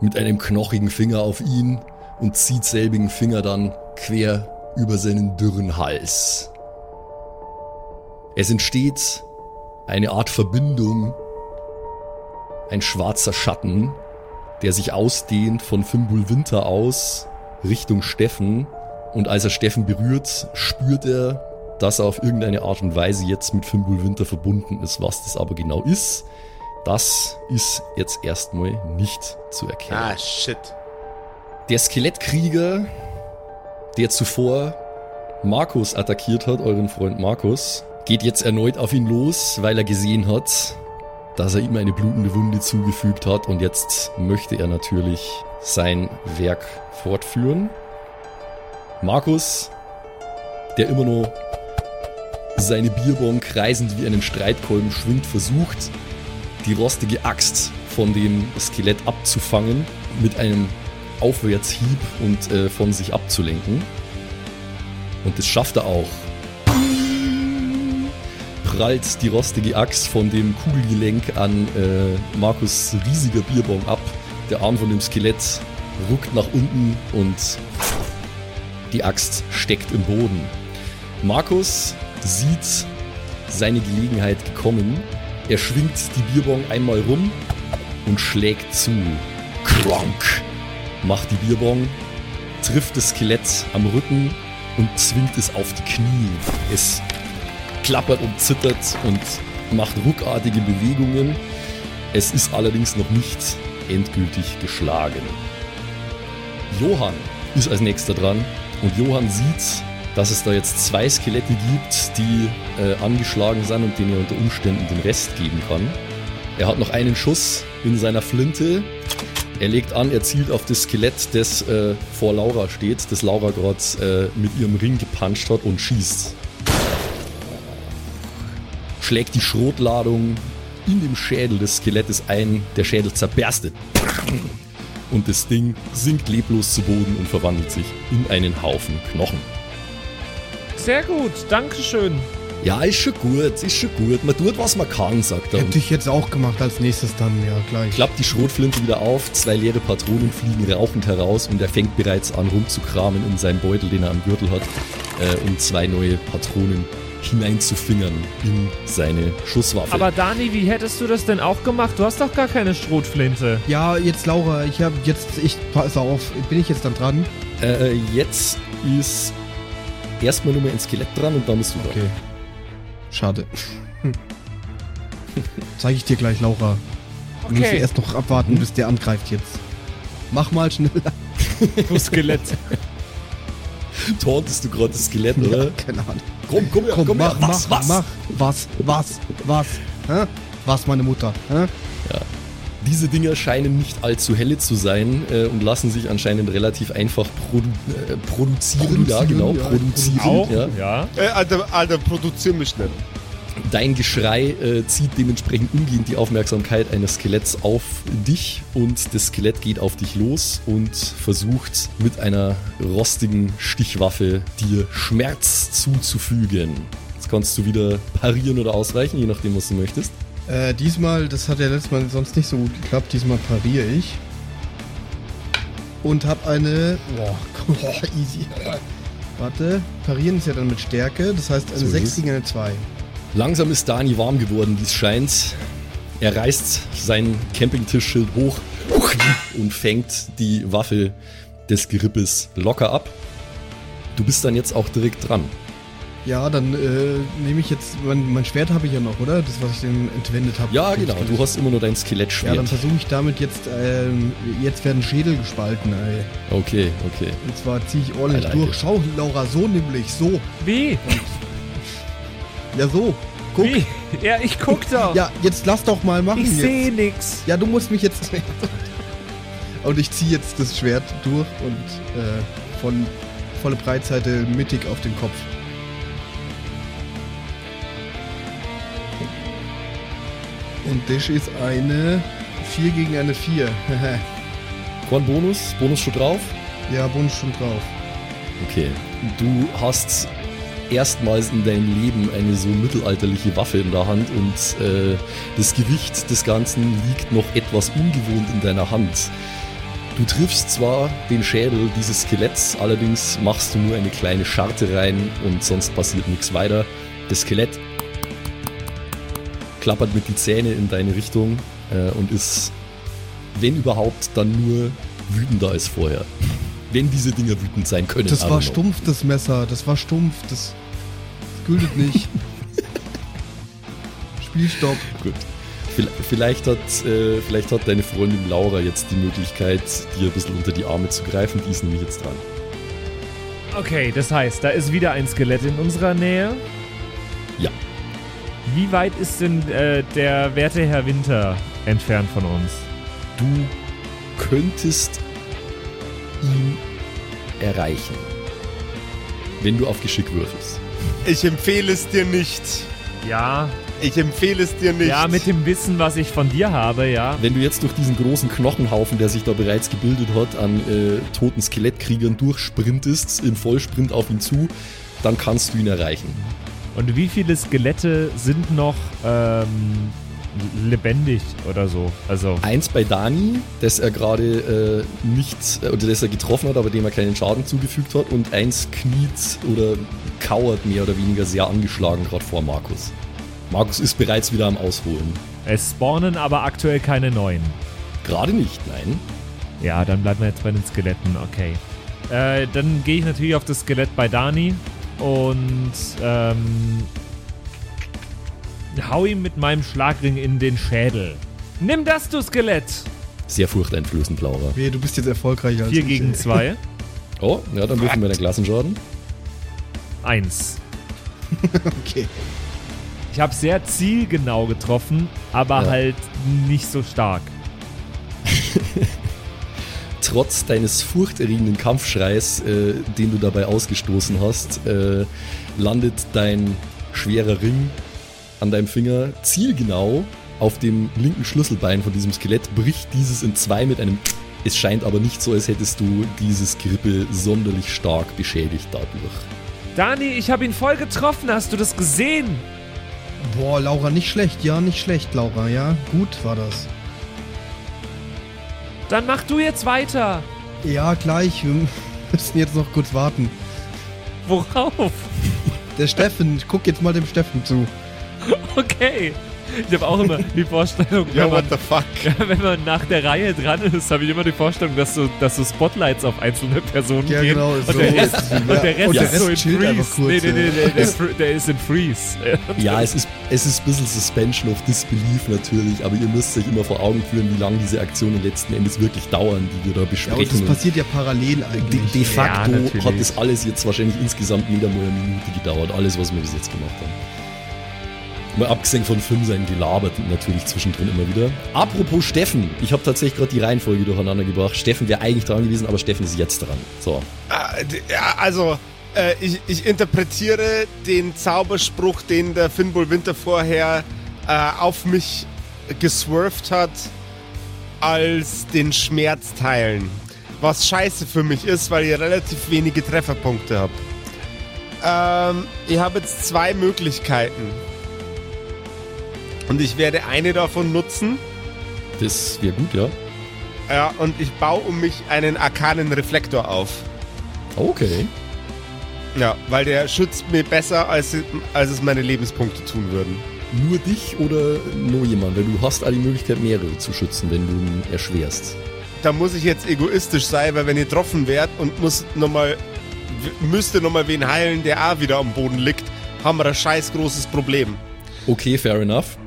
A: mit einem knochigen Finger auf ihn und zieht selbigen Finger dann quer über seinen dürren Hals. Es entsteht eine Art Verbindung, ein schwarzer Schatten, der sich ausdehnt von Fimbul Winter aus Richtung Steffen. Und als er Steffen berührt, spürt er, dass er auf irgendeine Art und Weise jetzt mit Fimbul Winter verbunden ist. Was das aber genau ist, das ist jetzt erstmal nicht zu erkennen.
C: Ah, shit.
A: Der Skelettkrieger, der zuvor Markus attackiert hat, euren Freund Markus, geht jetzt erneut auf ihn los, weil er gesehen hat, dass er ihm eine blutende Wunde zugefügt hat und jetzt möchte er natürlich sein Werk fortführen. Markus, der immer noch seine Bierbong kreisend wie einen Streitkolben schwingt, versucht, die rostige Axt von dem Skelett abzufangen mit einem Aufwärtshieb und äh, von sich abzulenken. Und das schafft er auch. Prallt die rostige Axt von dem Kugelgelenk an äh, Markus riesiger Bierbong ab. Der Arm von dem Skelett ruckt nach unten und die Axt steckt im Boden. Markus sieht seine Gelegenheit gekommen. Er schwingt die Bierbong einmal rum und schlägt zu. Kronk! Macht die Bierbong, trifft das Skelett am Rücken und zwingt es auf die Knie. Es klappert und zittert und macht ruckartige Bewegungen. Es ist allerdings noch nicht endgültig geschlagen. Johann ist als nächster dran und Johann sieht dass es da jetzt zwei Skelette gibt, die äh, angeschlagen sind und denen er unter Umständen den Rest geben kann. Er hat noch einen Schuss in seiner Flinte. Er legt an, er zielt auf das Skelett, das äh, vor Laura steht, das Laura gerade äh, mit ihrem Ring gepuncht hat und schießt. Schlägt die Schrotladung in dem Schädel des Skelettes ein, der Schädel zerberstet. Und das Ding sinkt leblos zu Boden und verwandelt sich in einen Haufen Knochen.
E: Sehr gut, Dankeschön.
A: Ja, ist schon gut, ist schon gut. Man tut, was man kann, sagt er.
D: Hätte ich jetzt auch gemacht als nächstes dann, ja, gleich.
A: Klappt die Schrotflinte wieder auf, zwei leere Patronen fliegen rauchend heraus und er fängt bereits an rumzukramen in seinem Beutel, den er am Gürtel hat, äh, um zwei neue Patronen hineinzufingern in seine Schusswaffe.
E: Aber Dani, wie hättest du das denn auch gemacht? Du hast doch gar keine Schrotflinte.
D: Ja, jetzt Laura, ich habe jetzt, ich pass auf, bin ich jetzt dann dran?
A: äh, jetzt ist erstmal nur mal ein Skelett dran und dann bist du dran.
D: Okay. Schade. Zeige ich dir gleich, Laura. Du musst
E: Okay.
D: erst noch abwarten, bis der angreift jetzt. Mach mal schneller.
E: Du Skelett.
A: Tauntest du gerade das Skelett, oder?
D: Keine Ahnung.
A: Komm, komm her,
D: Komm,
A: komm her.
D: mach,
A: Was,
D: mach,
A: was?
D: mach. Was, was, was? Hä? Was, meine Mutter? Hä?
A: Diese Dinger scheinen nicht allzu helle zu sein äh, und lassen sich anscheinend relativ einfach produ äh, produzieren. Ja,
D: Produzieren,
A: genau,
D: ja,
A: produzieren.
E: Auch?
A: Ja.
E: Ja.
C: Äh, Alter, Alter, produzier mich schnell.
A: Dein Geschrei äh, zieht dementsprechend umgehend die Aufmerksamkeit eines Skeletts auf dich und das Skelett geht auf dich los und versucht mit einer rostigen Stichwaffe dir Schmerz zuzufügen. Jetzt kannst du wieder parieren oder ausweichen, je nachdem, was du möchtest.
D: Äh, diesmal, das hat ja letztes Mal sonst nicht so gut geklappt, diesmal pariere ich. Und hab eine. Boah, boah, easy. Warte, parieren ist ja dann mit Stärke, das heißt eine
A: So ist
D: 6
A: es.
D: gegen eine 2.
A: Langsam ist Dani warm geworden, wie es scheint. Er reißt seinen Campingtischschild hoch und fängt die Waffe des Gerippes locker ab. Du bist dann jetzt auch direkt dran.
D: Ja, dann äh, nehme ich jetzt. Mein, mein Schwert habe ich ja noch, oder? Das, was ich dem entwendet habe.
A: Ja, genau. Du hast immer nur dein
D: Ja,
A: Skelettschwert.
D: dann versuche ich damit jetzt. Ähm, jetzt werden Schädel gespalten, ey.
A: okay, okay.
D: Und zwar ziehe ich ordentlich
A: like
D: durch.
A: it.
D: Schau, Laura, so nämlich, so.
E: Wie?
D: Ja, so. Guck.
E: Wie? Ja, ich guck doch.
D: Ja, jetzt lass doch mal machen.
E: ich sehe nix.
D: Ja, du musst mich jetzt. und ich ziehe jetzt das Schwert durch und äh, von volle Breitseite mittig auf den Kopf. Und das ist eine 4 gegen eine 4.
A: Korn Bonus, Bonus schon drauf.
D: ja, Bonus schon drauf.
A: Okay. Du hast erstmals in deinem Leben eine so mittelalterliche Waffe in der Hand und äh, das Gewicht des Ganzen liegt noch etwas ungewohnt in deiner Hand. Du triffst zwar den Schädel dieses Skeletts, allerdings machst du nur eine kleine Scharte rein und sonst passiert nichts weiter. Das Skelett klappert mit die Zähne in deine Richtung äh, und ist, wenn überhaupt, dann nur wütender als vorher. Wenn diese Dinger wütend sein können.
D: Das war stumpf, das Messer. Das war stumpf. Das gültet nicht. Spielstopp.
A: Gut. Vielleicht hat, äh, vielleicht hat deine Freundin Laura jetzt die Möglichkeit, dir ein bisschen unter die Arme zu greifen. Die ist nämlich jetzt dran.
E: Okay, das heißt, da ist wieder ein Skelett in unserer Nähe.
A: Ja.
E: Wie weit ist denn äh, der werte Herr Winter entfernt von uns?
A: Du könntest ihn erreichen. Wenn du auf Geschick würfelst.
C: Ich empfehle es dir nicht.
E: Ja,
C: Ich empfehle es dir nicht.
E: ja, mit dem Wissen, was ich von dir habe, ja.
A: Wenn du jetzt durch diesen großen Knochenhaufen, der sich da bereits gebildet hat, an äh, toten Skelettkriegern durchsprintest, im Vollsprint auf ihn zu, dann kannst du ihn erreichen.
E: Und wie viele Skelette sind noch ähm, lebendig oder so? Also,
A: Eins bei Dani, das er gerade äh, nicht, äh, oder das er getroffen hat, aber dem er keinen Schaden zugefügt hat. Und eins kniet oder kauert mehr oder weniger sehr angeschlagen gerade vor Markus. Markus ist bereits wieder am Ausholen.
E: es spawnen aber aktuell keine neuen.
A: Gerade nicht, nein.
E: Ja, dann bleiben wir jetzt bei den Skeletten, okay. Äh, dann gehe ich natürlich auf das Skelett bei Dani und ähm, hau ihm mit meinem Schlagring in den Schädel. Nimm das, du Skelett!
A: Sehr furchteinflößend, Laura.
D: Wehe, du bist jetzt erfolgreicher als
E: 4
D: ich,
E: gegen
D: ey.
E: 2.
A: Oh, ja, dann würfen wir den Klassenschaden.
E: 1.
D: Okay.
E: Ich habe sehr zielgenau getroffen, aber
A: Ja.
E: halt nicht so stark.
A: trotz deines furchterregenden Kampfschreis, äh, den du dabei ausgestoßen hast, äh, landet dein schwerer Ring an deinem Finger zielgenau auf dem linken Schlüsselbein von diesem Skelett, bricht dieses in zwei mit einem es scheint aber nicht so, als hättest du dieses Grippe sonderlich stark beschädigt dadurch.
E: Dani, ich habe ihn voll getroffen. Hast du das gesehen?
D: Boah, Laura, nicht schlecht. Ja, nicht schlecht, Laura. Ja, gut war das.
E: Dann mach du jetzt weiter.
D: Ja, gleich. Wir müssen jetzt noch kurz warten.
E: Worauf?
D: Der Steffen, ich guck jetzt mal dem Steffen zu.
E: Okay. Ich habe auch immer die Vorstellung,
C: Ja,
E: wenn,
C: what
E: man,
C: the fuck?
E: ja, wenn man nach der Reihe dran ist, habe ich immer die Vorstellung, dass so, dass so Spotlights auf einzelne Personen
D: Ja,
E: gehen.
D: genau,
E: Und,
D: so
E: der Rest,
D: ist es,
E: und
D: ja.
E: der Rest
D: Und der
E: ist so in
D: Rest chillt einfach
E: Freeze.
D: kurz,
E: nee, nee, nee,
D: ja.
E: nee der, fr- der ist in Freeze.
A: Ja, es ist, es ist ein bisschen Suspension of Disbelief natürlich, aber ihr müsst euch immer vor Augen führen, wie lange diese Aktionen letzten Endes wirklich dauern, die wir da
D: Ja, und
A: besprechen.
D: das passiert ja parallel
A: de,
D: eigentlich.
A: de facto
E: natürlich.
A: hat das alles jetzt wahrscheinlich insgesamt wieder mal eine Minute gedauert, alles, was wir bis jetzt gemacht haben. Mal abgesehen von Film sein gelabert natürlich zwischendrin immer wieder. Apropos Steffen, ich habe tatsächlich gerade die Reihenfolge durcheinander gebracht. Steffen wäre eigentlich dran gewesen, aber Steffen ist jetzt dran. So.
C: Ah, also, äh, ich, ich interpretiere den Zauberspruch, den der Finbull Winter vorher äh, auf mich geswerft hat, als den Schmerz teilen. Was scheiße für mich ist, weil ich relativ wenige Trefferpunkte habe. Ähm, ich habe jetzt zwei Möglichkeiten. Und ich werde eine davon nutzen.
A: Das wäre gut, ja.
C: Ja, und ich baue um mich einen arkanen Reflektor auf.
A: Okay.
C: Ja, weil der schützt mir besser, als, als es meine Lebenspunkte tun würden.
A: Nur dich oder nur jemand? Weil du hast all die Möglichkeit, mehrere zu schützen, wenn du ihn erschwerst.
C: Da muss ich jetzt egoistisch sein, weil wenn ihr getroffen werdet und muss noch mal, müsste nochmal wen heilen, der auch wieder am Boden liegt, haben wir ein scheiß großes Problem.
A: Okay, fair enough.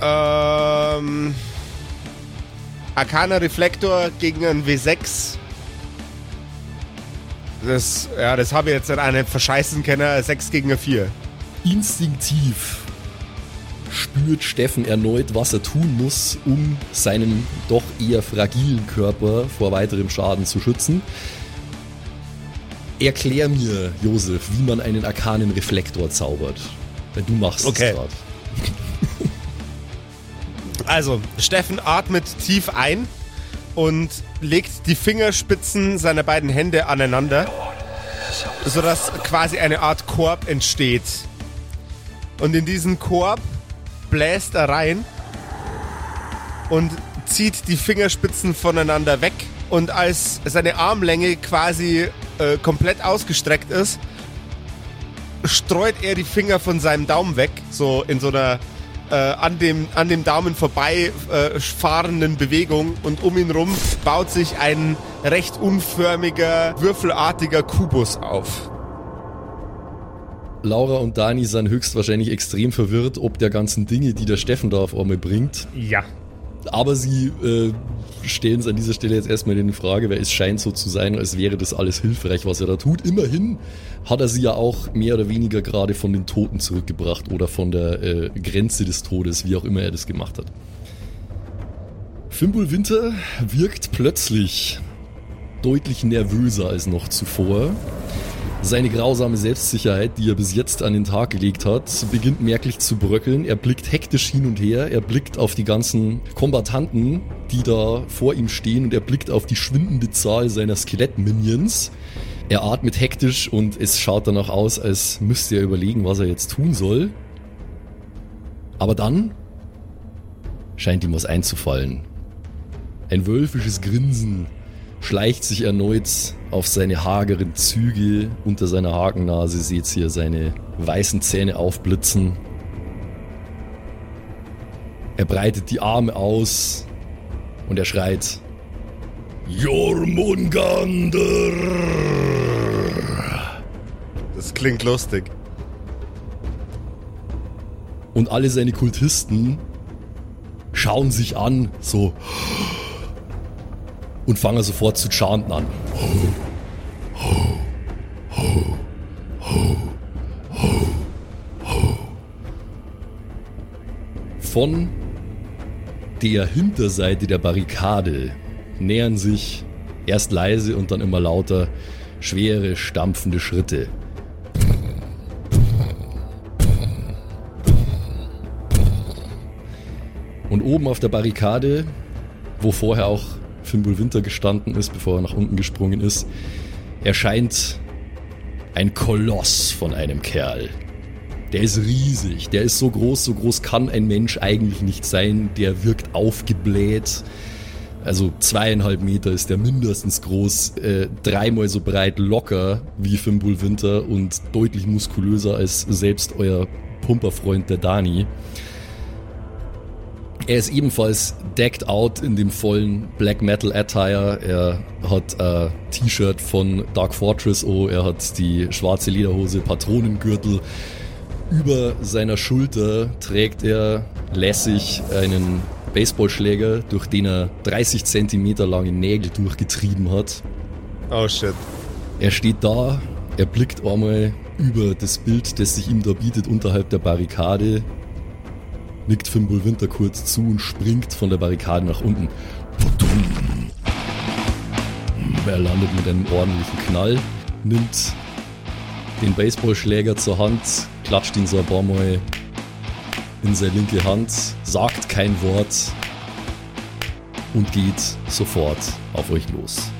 C: Ähm. Arcana Reflektor gegen einen W6. Das, ja, das habe ich jetzt in einem verscheißen Kenner. 6 gegen eine 4.
A: Instinktiv spürt Steffen erneut, was er tun muss, um seinen doch eher fragilen Körper vor weiterem Schaden zu schützen. Erklär mir, Josef, wie man einen arkanen Reflektor zaubert. Weil du machst
C: Okay.
A: es gerade.
C: Also, Steffen atmet tief ein und legt die Fingerspitzen seiner beiden Hände aneinander, sodass quasi eine Art Korb entsteht. Und in diesen Korb bläst er rein und zieht die Fingerspitzen voneinander weg. Und als seine Armlänge quasi äh, komplett ausgestreckt ist, streut er die Finger von seinem Daumen weg, so in so einer äh, an, dem, an dem Daumen vorbei äh, fahrenden Bewegung und um ihn rum baut sich ein recht unförmiger, würfelartiger Kubus auf.
A: Laura und Dani sind höchstwahrscheinlich extrem verwirrt, ob der ganzen Dinge, die der Steffen da auf einmal bringt.
E: Ja.
A: Aber sie äh, stellen es an dieser Stelle jetzt erstmal in Frage, weil es scheint so zu sein, als wäre das alles hilfreich, was er da tut. Immerhin hat er sie ja auch mehr oder weniger gerade von den Toten zurückgebracht oder von der äh, Grenze des Todes, wie auch immer er das gemacht hat. Fimbul Winter wirkt plötzlich deutlich nervöser als noch zuvor. Seine grausame Selbstsicherheit, die er bis jetzt an den Tag gelegt hat, beginnt merklich zu bröckeln. Er blickt hektisch hin und her, er blickt auf die ganzen Kombattanten, die da vor ihm stehen und er blickt auf die schwindende Zahl seiner Skelett-Minions. Er atmet hektisch und es schaut danach aus, als müsste er überlegen, was er jetzt tun soll. Aber dann scheint ihm was einzufallen. Ein wölfisches Grinsen schleicht sich erneut auf seine hageren Züge. Unter seiner Hakennase seht ihr seine weißen Zähne aufblitzen. Er breitet die Arme aus und er schreit: Jormungandr!
C: Das klingt lustig.
A: Und alle seine Kultisten schauen sich an, so. Und fangen sofort zu chanten an. Von der Hinterseite der Barrikade nähern sich Erst leise und dann immer lauter, schwere, stampfende Schritte. Und oben auf der Barrikade, wo vorher auch Fimbul Winter gestanden ist, bevor er nach unten gesprungen ist, erscheint ein Koloss von einem Kerl. Der ist riesig, der ist so groß, so groß kann ein Mensch eigentlich nicht sein. Der wirkt aufgebläht. Also zweieinhalb Meter ist der mindestens groß, äh, dreimal so breit locker wie Fimbul Winter und deutlich muskulöser als selbst euer Pumperfreund der Dani. Er ist ebenfalls decked out in dem vollen Black Metal Attire. Er hat ein T-Shirt von Dark Fortress, oh, er hat die schwarze Lederhose, Patronengürtel. Über seiner Schulter trägt er lässig einen Baseballschläger, durch den er 30 Zentimeter lange Nägel durchgetrieben hat.
C: Oh shit.
A: Er steht da, er blickt einmal über das Bild, das sich ihm da bietet unterhalb der Barrikade, nickt Fimbul Winter kurz zu und springt von der Barrikade nach unten. Er landet mit einem ordentlichen Knall, nimmt den Baseballschläger zur Hand, klatscht ihn so ein paar Mal in seine linke Hand, sagt kein Wort und geht sofort auf euch los.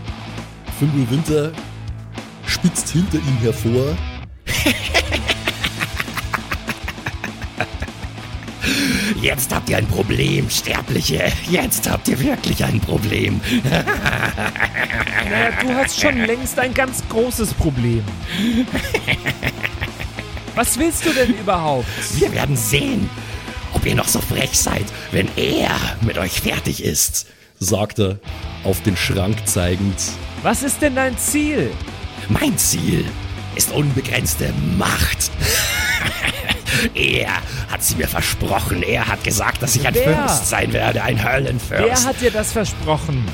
A: Fimbul Winter spitzt hinter ihm hervor.
F: Jetzt habt ihr ein Problem, Sterbliche. Jetzt habt ihr wirklich ein Problem.
E: Naja, du hast schon längst ein ganz großes Problem. Was willst du denn überhaupt?
F: Wir werden sehen, ob ihr noch so frech seid, wenn er mit euch fertig ist.
A: sagt er, auf den Schrank zeigend.
E: Was ist denn dein Ziel?
F: Mein Ziel ist unbegrenzte Macht. Er hat sie mir versprochen. Er hat gesagt, dass ich ein
E: Wer?
F: Fürst sein werde, ein
E: Wer
F: Höllenfürst.
E: hat dir das versprochen?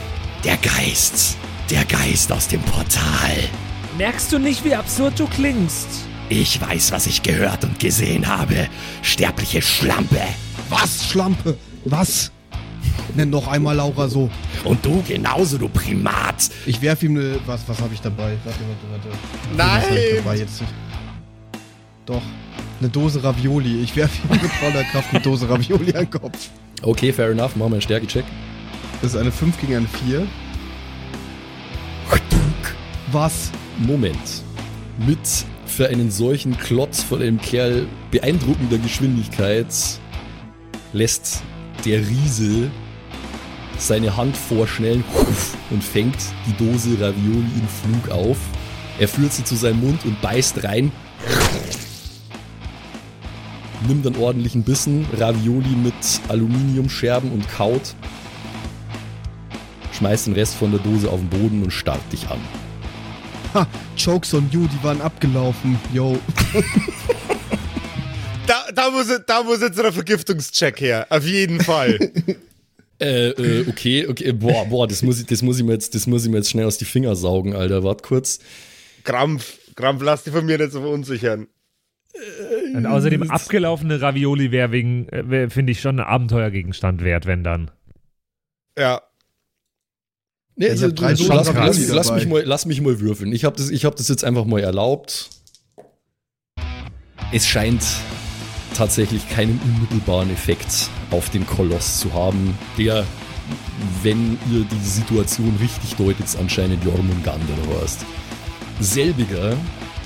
F: Der Geist. Der Geist aus dem Portal.
E: Merkst du nicht, wie absurd du klingst?
F: Ich weiß, was ich gehört und gesehen habe. Sterbliche Schlampe.
D: Was, Schlampe? Was? Nenn noch einmal Laura so.
F: Und du genauso, du Primat.
D: Ich werf ihm eine. Was, was habe ich dabei? Warte, warte, warte.
C: Nein!
D: Ich dabei jetzt? Doch. Eine Dose Ravioli. Ich werf ihm mit voller Kraft eine Dose Ravioli an den Kopf.
A: Okay, fair enough, machen wir einen Stärkecheck.
D: Das ist eine 5 gegen eine 4. Was?
A: Moment. Mit für einen solchen Klotz von einem Kerl beeindruckender Geschwindigkeit lässt der Riese seine Hand vorschnellen und fängt die Dose Ravioli im Flug auf. Er führt sie zu seinem Mund und beißt rein. Nimmt einen ordentlichen Bissen Ravioli mit Aluminiumscherben und kaut. Schmeißt den Rest von der Dose auf den Boden und starrt dich an.
D: Ha, Jokes on you, die waren abgelaufen. Yo.
C: Da, da, muss, da muss jetzt ein Vergiftungscheck her. Auf jeden Fall.
A: Äh, äh, okay, okay, boah, boah, das muss ich, das muss ich mir jetzt, das muss ich mir jetzt schnell aus die Finger saugen, Alter. Wart kurz.
C: Krampf. Krampf, lass dich von mir nicht so verunsichern.
E: Und außerdem abgelaufene Ravioli wäre wegen, äh, wär, finde ich, schon ein Abenteuergegenstand wert, wenn dann.
C: Ja.
A: Nee,
D: Also
A: also,
D: drei
A: lass, lass,
D: Ravioli
A: lass, mich mal, lass mich mal würfeln. Ich habe das, ich hab das jetzt einfach mal erlaubt. Es scheint tatsächlich keinen unmittelbaren Effekt auf den Koloss zu haben, der, wenn ihr die Situation richtig deutet, anscheinend Jormungandr warst. Selbiger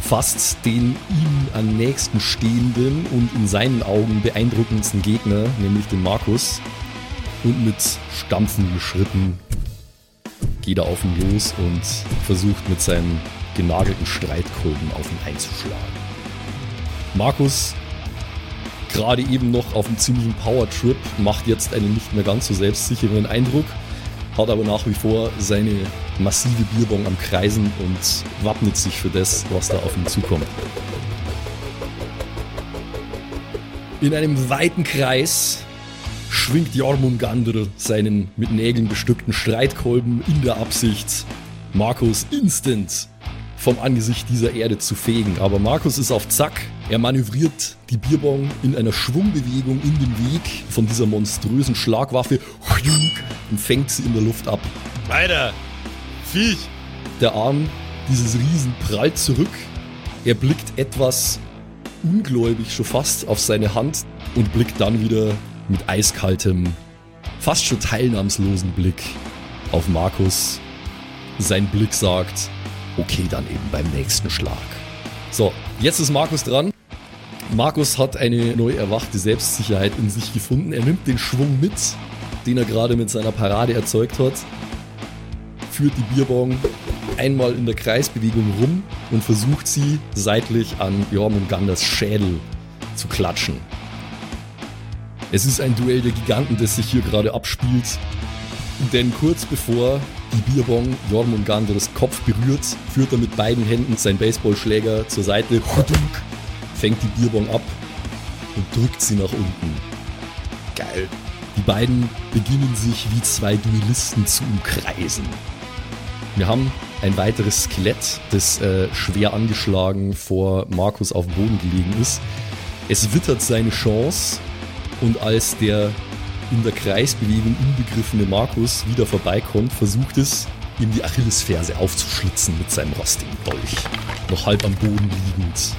A: fasst den ihm am nächsten stehenden und in seinen Augen beeindruckendsten Gegner, nämlich den Markus, und mit stampfenden Schritten geht er auf ihn los und versucht mit seinem genagelten Streitkolben auf ihn einzuschlagen. Markus, gerade eben noch auf einem ziemlichen Power-Trip, macht jetzt einen nicht mehr ganz so selbstsicheren Eindruck, hat aber nach wie vor seine massive Bierbong am Kreisen und wappnet sich für das, was da auf ihn zukommt. In einem weiten Kreis schwingt Jormungandr seinen mit Nägeln bestückten Streitkolben in der Absicht, Markus instant vom Angesicht dieser Erde zu fegen. Aber Markus ist auf Zack. Er manövriert die Bierbong in einer Schwungbewegung in den Weg von dieser monströsen Schlagwaffe und fängt sie in der Luft ab.
C: Weiter. Viech.
A: Der Arm dieses Riesen prallt zurück. Er blickt etwas ungläubig schon fast auf seine Hand und blickt dann wieder mit eiskaltem, fast schon teilnahmslosen Blick auf Markus. Sein Blick sagt, okay, dann eben beim nächsten Schlag. So, jetzt ist Markus dran. Markus hat eine neu erwachte Selbstsicherheit in sich gefunden. Er nimmt den Schwung mit, den er gerade mit seiner Parade erzeugt hat, führt die Bierbong einmal in der Kreisbewegung rum und versucht sie seitlich an Jormunganders Schädel zu klatschen. Es ist ein Duell der Giganten, das sich hier gerade abspielt. Denn kurz bevor die Bierbong Jormunganders Kopf berührt, führt er mit beiden Händen seinen Baseballschläger zur Seite, fängt die Bierbong ab und drückt sie nach unten.
C: Geil.
A: Die beiden beginnen sich wie zwei Duellisten zu umkreisen. Wir haben ein weiteres Skelett, das äh, schwer angeschlagen vor Markus auf dem Boden gelegen ist. Es wittert seine Chance und als der in der Kreisbewegung inbegriffene Markus wieder vorbeikommt, versucht es, ihm die Achillesferse aufzuschlitzen mit seinem rostigen Dolch. Noch halb am Boden liegend.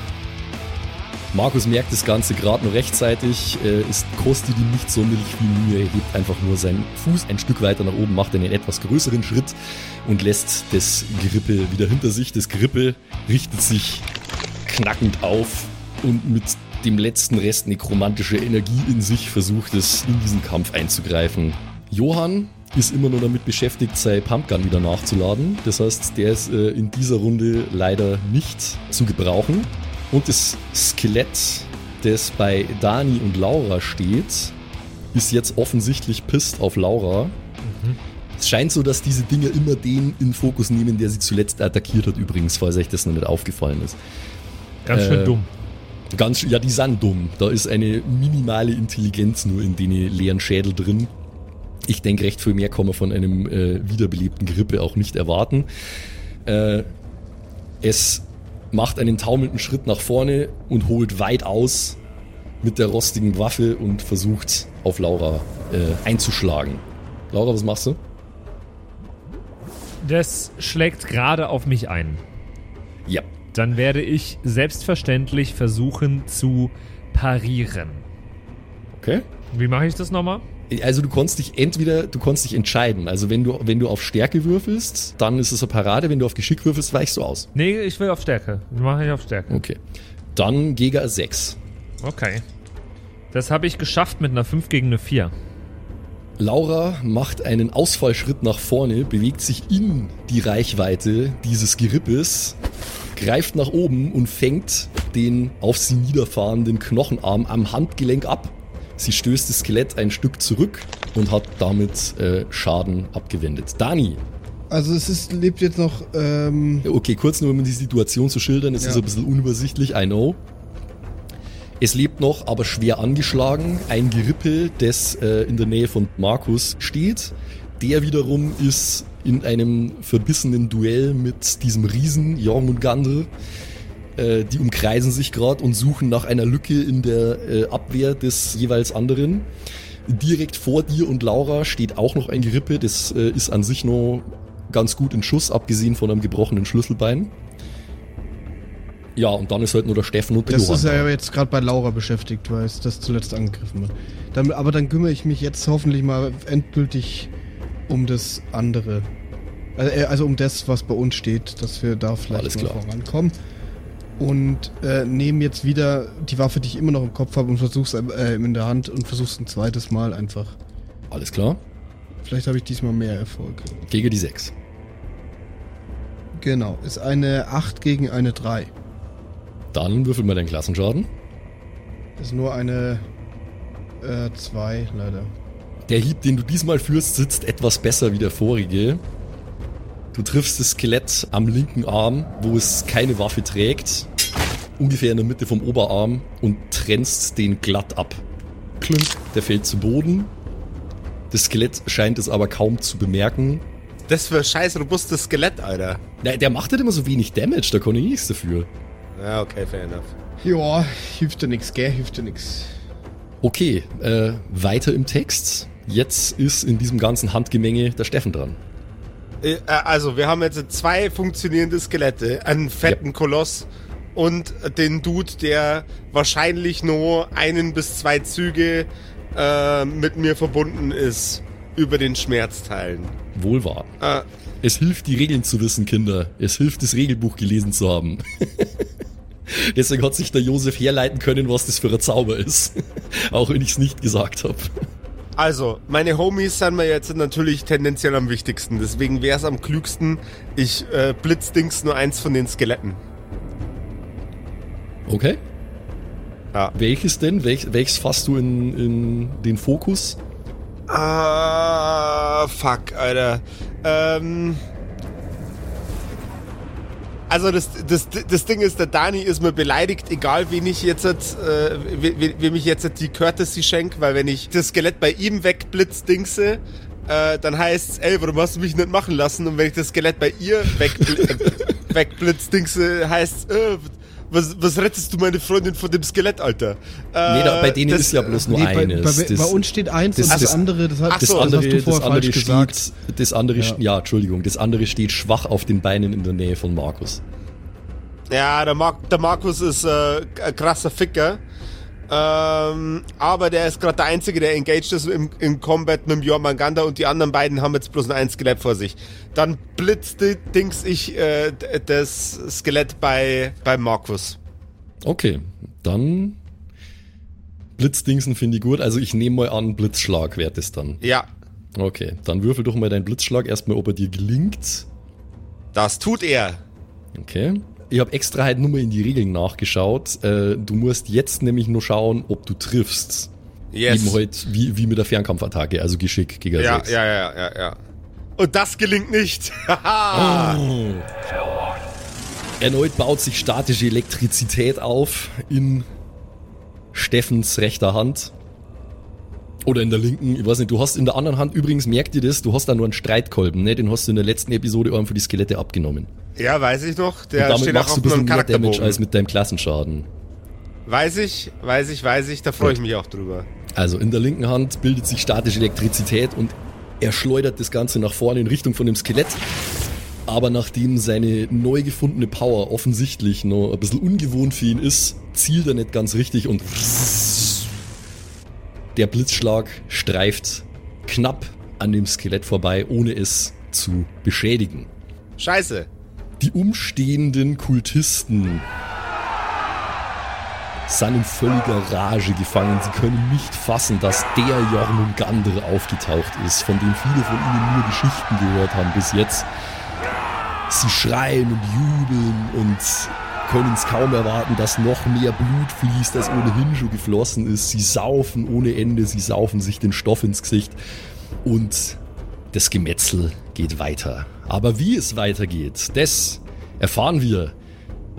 A: Markus merkt das Ganze gerade nur rechtzeitig. Äh, es kostet ihm nicht sonderlich viel Mühe. Er hebt einfach nur seinen Fuß ein Stück weiter nach oben, macht einen etwas größeren Schritt und lässt das Gerippe wieder hinter sich. Das Gerippe richtet sich knackend auf und mit dem letzten Rest nekromantische Energie in sich versucht es, in diesen Kampf einzugreifen. Johann ist immer nur damit beschäftigt, sein Pumpgun wieder nachzuladen. Das heißt, der ist äh, in dieser Runde leider nicht zu gebrauchen. Und das Skelett, das bei Dani und Laura steht, ist jetzt offensichtlich pisst auf Laura. Mhm. Es scheint so, dass diese Dinge immer den in Fokus nehmen, der sie zuletzt attackiert hat, übrigens, falls euch das noch nicht aufgefallen ist.
E: Ganz schön äh, dumm.
A: Ganz, ja, die sind dumm. Da ist eine minimale Intelligenz nur in den leeren Schädel drin. Ich denke, recht viel mehr kann man von einem äh, wiederbelebten Grippe auch nicht erwarten. Äh, es macht einen taumelnden Schritt nach vorne und holt weit aus mit der rostigen Waffe und versucht auf Laura äh, einzuschlagen. Laura, was machst du?
E: Das schlägt gerade auf mich ein.
A: Ja.
E: Dann werde ich selbstverständlich versuchen zu parieren.
A: Okay.
E: Wie mache ich das nochmal?
A: Also du kannst dich entweder, du kannst dich entscheiden. Also wenn du, wenn du auf Stärke würfelst, dann ist es eine Parade. Wenn du auf Geschick würfelst, weichst du aus.
E: Nee, ich will auf Stärke. Mache ich auf Stärke.
A: Okay. Dann Gega 6.
E: Okay. Das habe ich geschafft mit einer 5 gegen eine 4.
A: Laura macht einen Ausfallschritt nach vorne, bewegt sich in die Reichweite dieses Gerippes, greift nach oben und fängt den auf sie niederfahrenden Knochenarm am Handgelenk ab. Sie stößt das Skelett ein Stück zurück und hat damit äh, Schaden abgewendet. Dani.
D: Also es ist, lebt jetzt noch... Ähm
A: okay, kurz nur um die Situation zu schildern. Es ja. ist ein bisschen unübersichtlich, I know. Es lebt noch, aber schwer angeschlagen. Ein Gerippe, das äh, in der Nähe von Markus steht. Der wiederum ist in einem verbissenen Duell mit diesem Riesen Jormungandr äh, die umkreisen sich gerade und suchen nach einer Lücke in der äh, Abwehr des jeweils anderen. Direkt vor dir und Laura steht auch noch ein Gerippe, das äh, ist an sich nur ganz gut in Schuss, abgesehen von einem gebrochenen Schlüsselbein. Ja, und dann ist halt nur der Steffen und der
D: das
A: Johann.
D: Das ist ja jetzt gerade bei Laura beschäftigt, weil es das zuletzt angegriffen wird. Dann, aber dann kümmere ich mich jetzt hoffentlich mal endgültig um das andere. Also, also um das, was bei uns steht, dass wir da vielleicht
A: Alles
D: mal
A: klar.
D: vorankommen und äh, nehme jetzt wieder die Waffe, die ich immer noch im Kopf habe und versuch's äh, in der Hand und versuch's ein zweites Mal einfach.
A: Alles klar.
D: Vielleicht habe ich diesmal mehr Erfolg.
A: Gegen die 6.
D: Genau, ist eine 8 gegen eine 3.
A: Dann würfel mal deinen Klassenschaden.
D: Ist nur eine 2, äh, leider.
A: Der Hieb, den du diesmal führst, sitzt etwas besser wie der vorige. Du triffst das Skelett am linken Arm, wo es keine Waffe trägt, ungefähr in der Mitte vom Oberarm und trennst den glatt ab. Klink, der fällt zu Boden. Das Skelett scheint es aber kaum zu bemerken.
C: Das für ein scheiß robustes Skelett, Alter.
A: Na, der macht halt immer so wenig Damage, da kann ich nichts dafür.
C: Ja, okay, fair enough.
D: Ja, hilft dir nix, gell? Hilft dir nix.
A: Okay, äh, weiter im Text. Jetzt ist in diesem ganzen Handgemenge der Steffen dran.
C: Äh, also, wir haben jetzt zwei funktionierende Skelette, einen fetten ja. Koloss und den Dude, der wahrscheinlich nur einen bis zwei Züge äh, mit mir verbunden ist über den Schmerzteilen.
A: Wohl wahr. Äh, es hilft, die Regeln zu wissen, Kinder. Es hilft, das Regelbuch gelesen zu haben. Deswegen hat sich der Josef herleiten können, was das für ein Zauber ist. Auch wenn ich es nicht gesagt habe.
C: Also, meine Homies sind mir jetzt natürlich tendenziell am wichtigsten. Deswegen wäre es am klügsten, ich äh, blitzdings nur eins von den Skeletten.
A: Okay. Ja. Welches denn? Welch, welches fasst du in, in den Fokus?
C: Ah, fuck, Alter. Ähm. Also das, das, das Ding ist, der Dani ist mir beleidigt, egal wen ich jetzt, äh, wem ich jetzt die Courtesy schenke, weil wenn ich das Skelett bei ihm wegblitzdingse, äh, dann heißt ey, warum hast du mich nicht machen lassen? Und wenn ich das Skelett bei ihr wegbl wegblitzdingse, heißt äh, was, was rettest du meine Freundin von dem Skelett, Alter?
A: Äh, nee, da, bei denen das, ist ja bloß nur nee, eines.
D: Bei, bei, das, bei, uns steht eins das, und das, andere, das, hat,
A: das,
D: so,
A: andere, das, das andere steht, gesagt. das andere, ja. ja, Entschuldigung, das andere steht schwach auf den Beinen in der Nähe von Markus.
C: Ja, der, Mar der Markus ist äh, ein krasser Ficker. Ähm, aber der ist gerade der Einzige, der engaged ist im, im Combat mit dem Jormungandr und die anderen beiden haben jetzt bloß ein Skelett vor sich. Dann blitzt Dings ich äh, das Skelett bei, bei Markus.
A: Okay, dann Blitzdingsen finde ich gut. Also ich nehme mal an, Blitzschlag wird es dann.
C: Ja.
A: Okay, dann würfel doch mal deinen Blitzschlag erstmal, ob er dir gelingt.
C: Das tut er.
A: Okay ich habe extra halt nur mal in die Regeln nachgeschaut. Äh, du musst jetzt nämlich nur schauen, ob du triffst. Yes. Eben halt wie, wie mit der Fernkampfattacke, also Geschick gegen
C: ja, 6. Ja, ja, ja, ja. Und das gelingt nicht. oh.
A: Erneut baut sich statische Elektrizität auf in Steffens rechter Hand. Oder in der linken, ich weiß nicht, du hast in der anderen Hand übrigens, merkt ihr das, du hast da nur einen Streitkolben, ne? Den hast du in der letzten Episode einem für die Skelette abgenommen.
C: Ja, weiß ich noch.
A: Der Und damit steht machst auch auf du ein bisschen mehr Damage als mit deinem Klassenschaden.
C: Weiß ich, weiß ich, weiß ich, da freue ich mich auch drüber.
A: Also in der linken Hand bildet sich statische Elektrizität und er schleudert das Ganze nach vorne in Richtung von dem Skelett. Aber nachdem seine neu gefundene Power offensichtlich noch ein bisschen ungewohnt für ihn ist, zielt er nicht ganz richtig und der Blitzschlag streift knapp an dem Skelett vorbei, ohne es zu beschädigen.
C: Scheiße.
A: Die umstehenden Kultisten sind in völliger Rage gefangen. Sie können nicht fassen, dass der Jormungandr aufgetaucht ist, von dem viele von ihnen nur Geschichten gehört haben bis jetzt. Sie schreien und jubeln und können es kaum erwarten, dass noch mehr Blut fließt, als ohnehin schon geflossen ist. Sie saufen ohne Ende, sie saufen sich den Stoff ins Gesicht und das Gemetzel geht weiter. Aber wie es weitergeht, das erfahren wir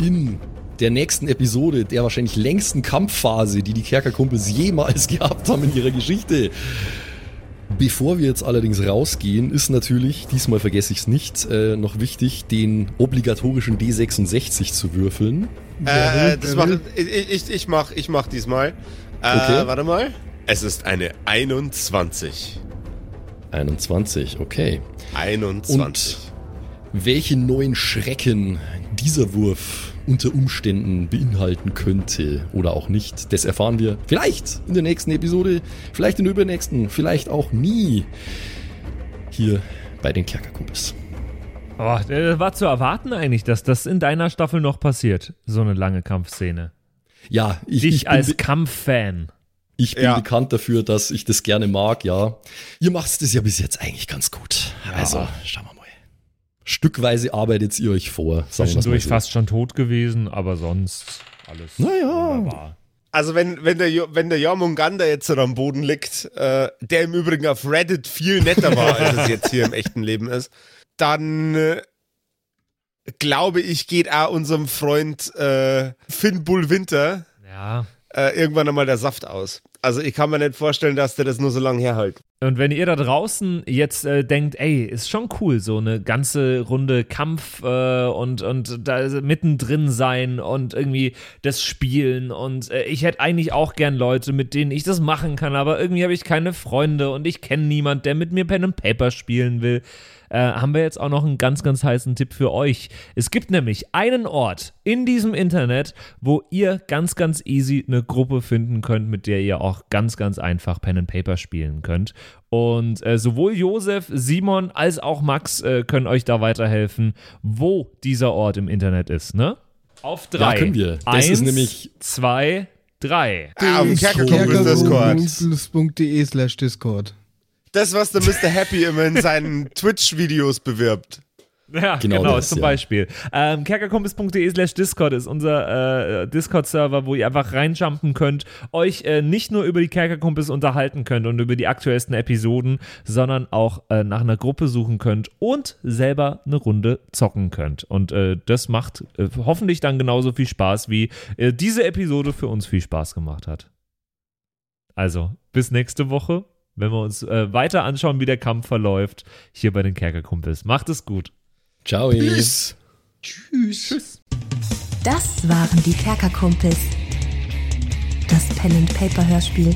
A: in der nächsten Episode der wahrscheinlich längsten Kampfphase, die die Kerkerkumpels jemals gehabt haben in ihrer Geschichte. Bevor wir jetzt allerdings rausgehen, ist natürlich, diesmal vergesse ich es nicht, äh, noch wichtig, den obligatorischen D66 zu würfeln.
C: Äh, das mach, ich, ich, ich, mach, ich mach diesmal. Äh, okay. Warte mal. Es ist eine 21.
A: 21, okay.
C: 21. Und
A: welche neuen Schrecken dieser Wurf unter Umständen beinhalten könnte oder auch nicht, das erfahren wir vielleicht in der nächsten Episode, vielleicht in der übernächsten, vielleicht auch nie hier bei den Kerkerkumpels.
E: Oh, das war zu erwarten eigentlich, dass das in deiner Staffel noch passiert, so eine lange Kampfszene.
A: Ja,
E: ich, Dich ich als Kampffan.
A: Ich bin ja. bekannt dafür, dass ich das gerne mag, ja. Ihr macht es ja bis jetzt eigentlich ganz gut. Ja. Also, schauen wir mal. Stückweise arbeitet ihr euch vor.
E: Zwischendurch so. fast schon tot gewesen, aber sonst alles
A: naja. wunderbar.
C: Also wenn, wenn der, wenn der Jormungandr jetzt so am Boden liegt, äh, der im Übrigen auf Reddit viel netter war, als es jetzt hier im echten Leben ist, dann äh, glaube ich, geht auch unserem Freund äh, Finn Bull Winter
E: ja.
C: äh, irgendwann einmal der Saft aus. Also ich kann mir nicht vorstellen, dass der das nur so lange herhält.
E: Und wenn ihr da draußen jetzt äh, denkt, ey, ist schon cool, so eine ganze Runde Kampf äh, und, und da mittendrin sein und irgendwie das Spielen und äh, ich hätte eigentlich auch gern Leute, mit denen ich das machen kann, aber irgendwie habe ich keine Freunde und ich kenne niemand, der mit mir Pen and Paper spielen will äh, haben wir jetzt auch noch einen ganz, ganz heißen Tipp für euch. Es gibt nämlich einen Ort in diesem Internet, wo ihr ganz, ganz easy eine Gruppe finden könnt, mit der ihr auch ganz, ganz einfach Pen and Paper spielen könnt. Und äh, sowohl Josef, Simon als auch Max äh, können euch da weiterhelfen, wo dieser Ort im Internet ist, ne? Auf drei.
A: Ja, können wir. Das
E: Eins,
A: ist nämlich
E: zwei, drei.
C: Ah, auf dem Kerkerkumpel Discord.
D: .de slash Discord.
C: Das, was der Mr. Happy immer in seinen Twitch-Videos bewirbt.
E: Ja,
A: Genau
E: genau,
A: das,
E: zum
A: ja.
E: Beispiel. Ähm, kerkerkumpels.de slash Discord ist unser äh, Discord-Server, wo ihr einfach reinjumpen könnt, euch äh, nicht nur über die Kerkerkumpels unterhalten könnt und über die aktuellsten Episoden, sondern auch äh, nach einer Gruppe suchen könnt und selber eine Runde zocken könnt. Und äh, das macht äh, hoffentlich dann genauso viel Spaß, wie äh, diese Episode für uns viel Spaß gemacht hat. Also, bis nächste Woche, wenn wir uns äh, weiter anschauen, wie der Kampf verläuft, hier bei den Kerkerkumpels. Macht es gut.
A: Ciao.
C: Tschüss.
E: Tschüss.
B: Das waren die Kerkerkumpels. Das Pen and Paper Hörspiel.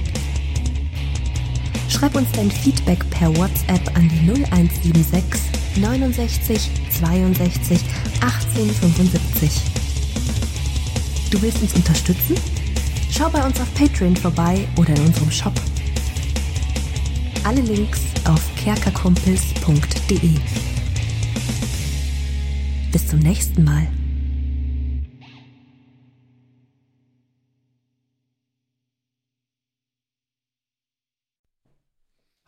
B: Schreib uns dein Feedback per WhatsApp an die 0176 69 62 18 75. Du willst uns unterstützen? Schau bei uns auf Patreon vorbei oder in unserem Shop. Alle Links auf kerkerkumpels.de. Bis zum nächsten Mal.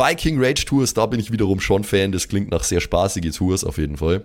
A: Viking Rage Tours, da bin ich wiederum schon Fan. Das klingt nach sehr spaßige Tours auf jeden Fall.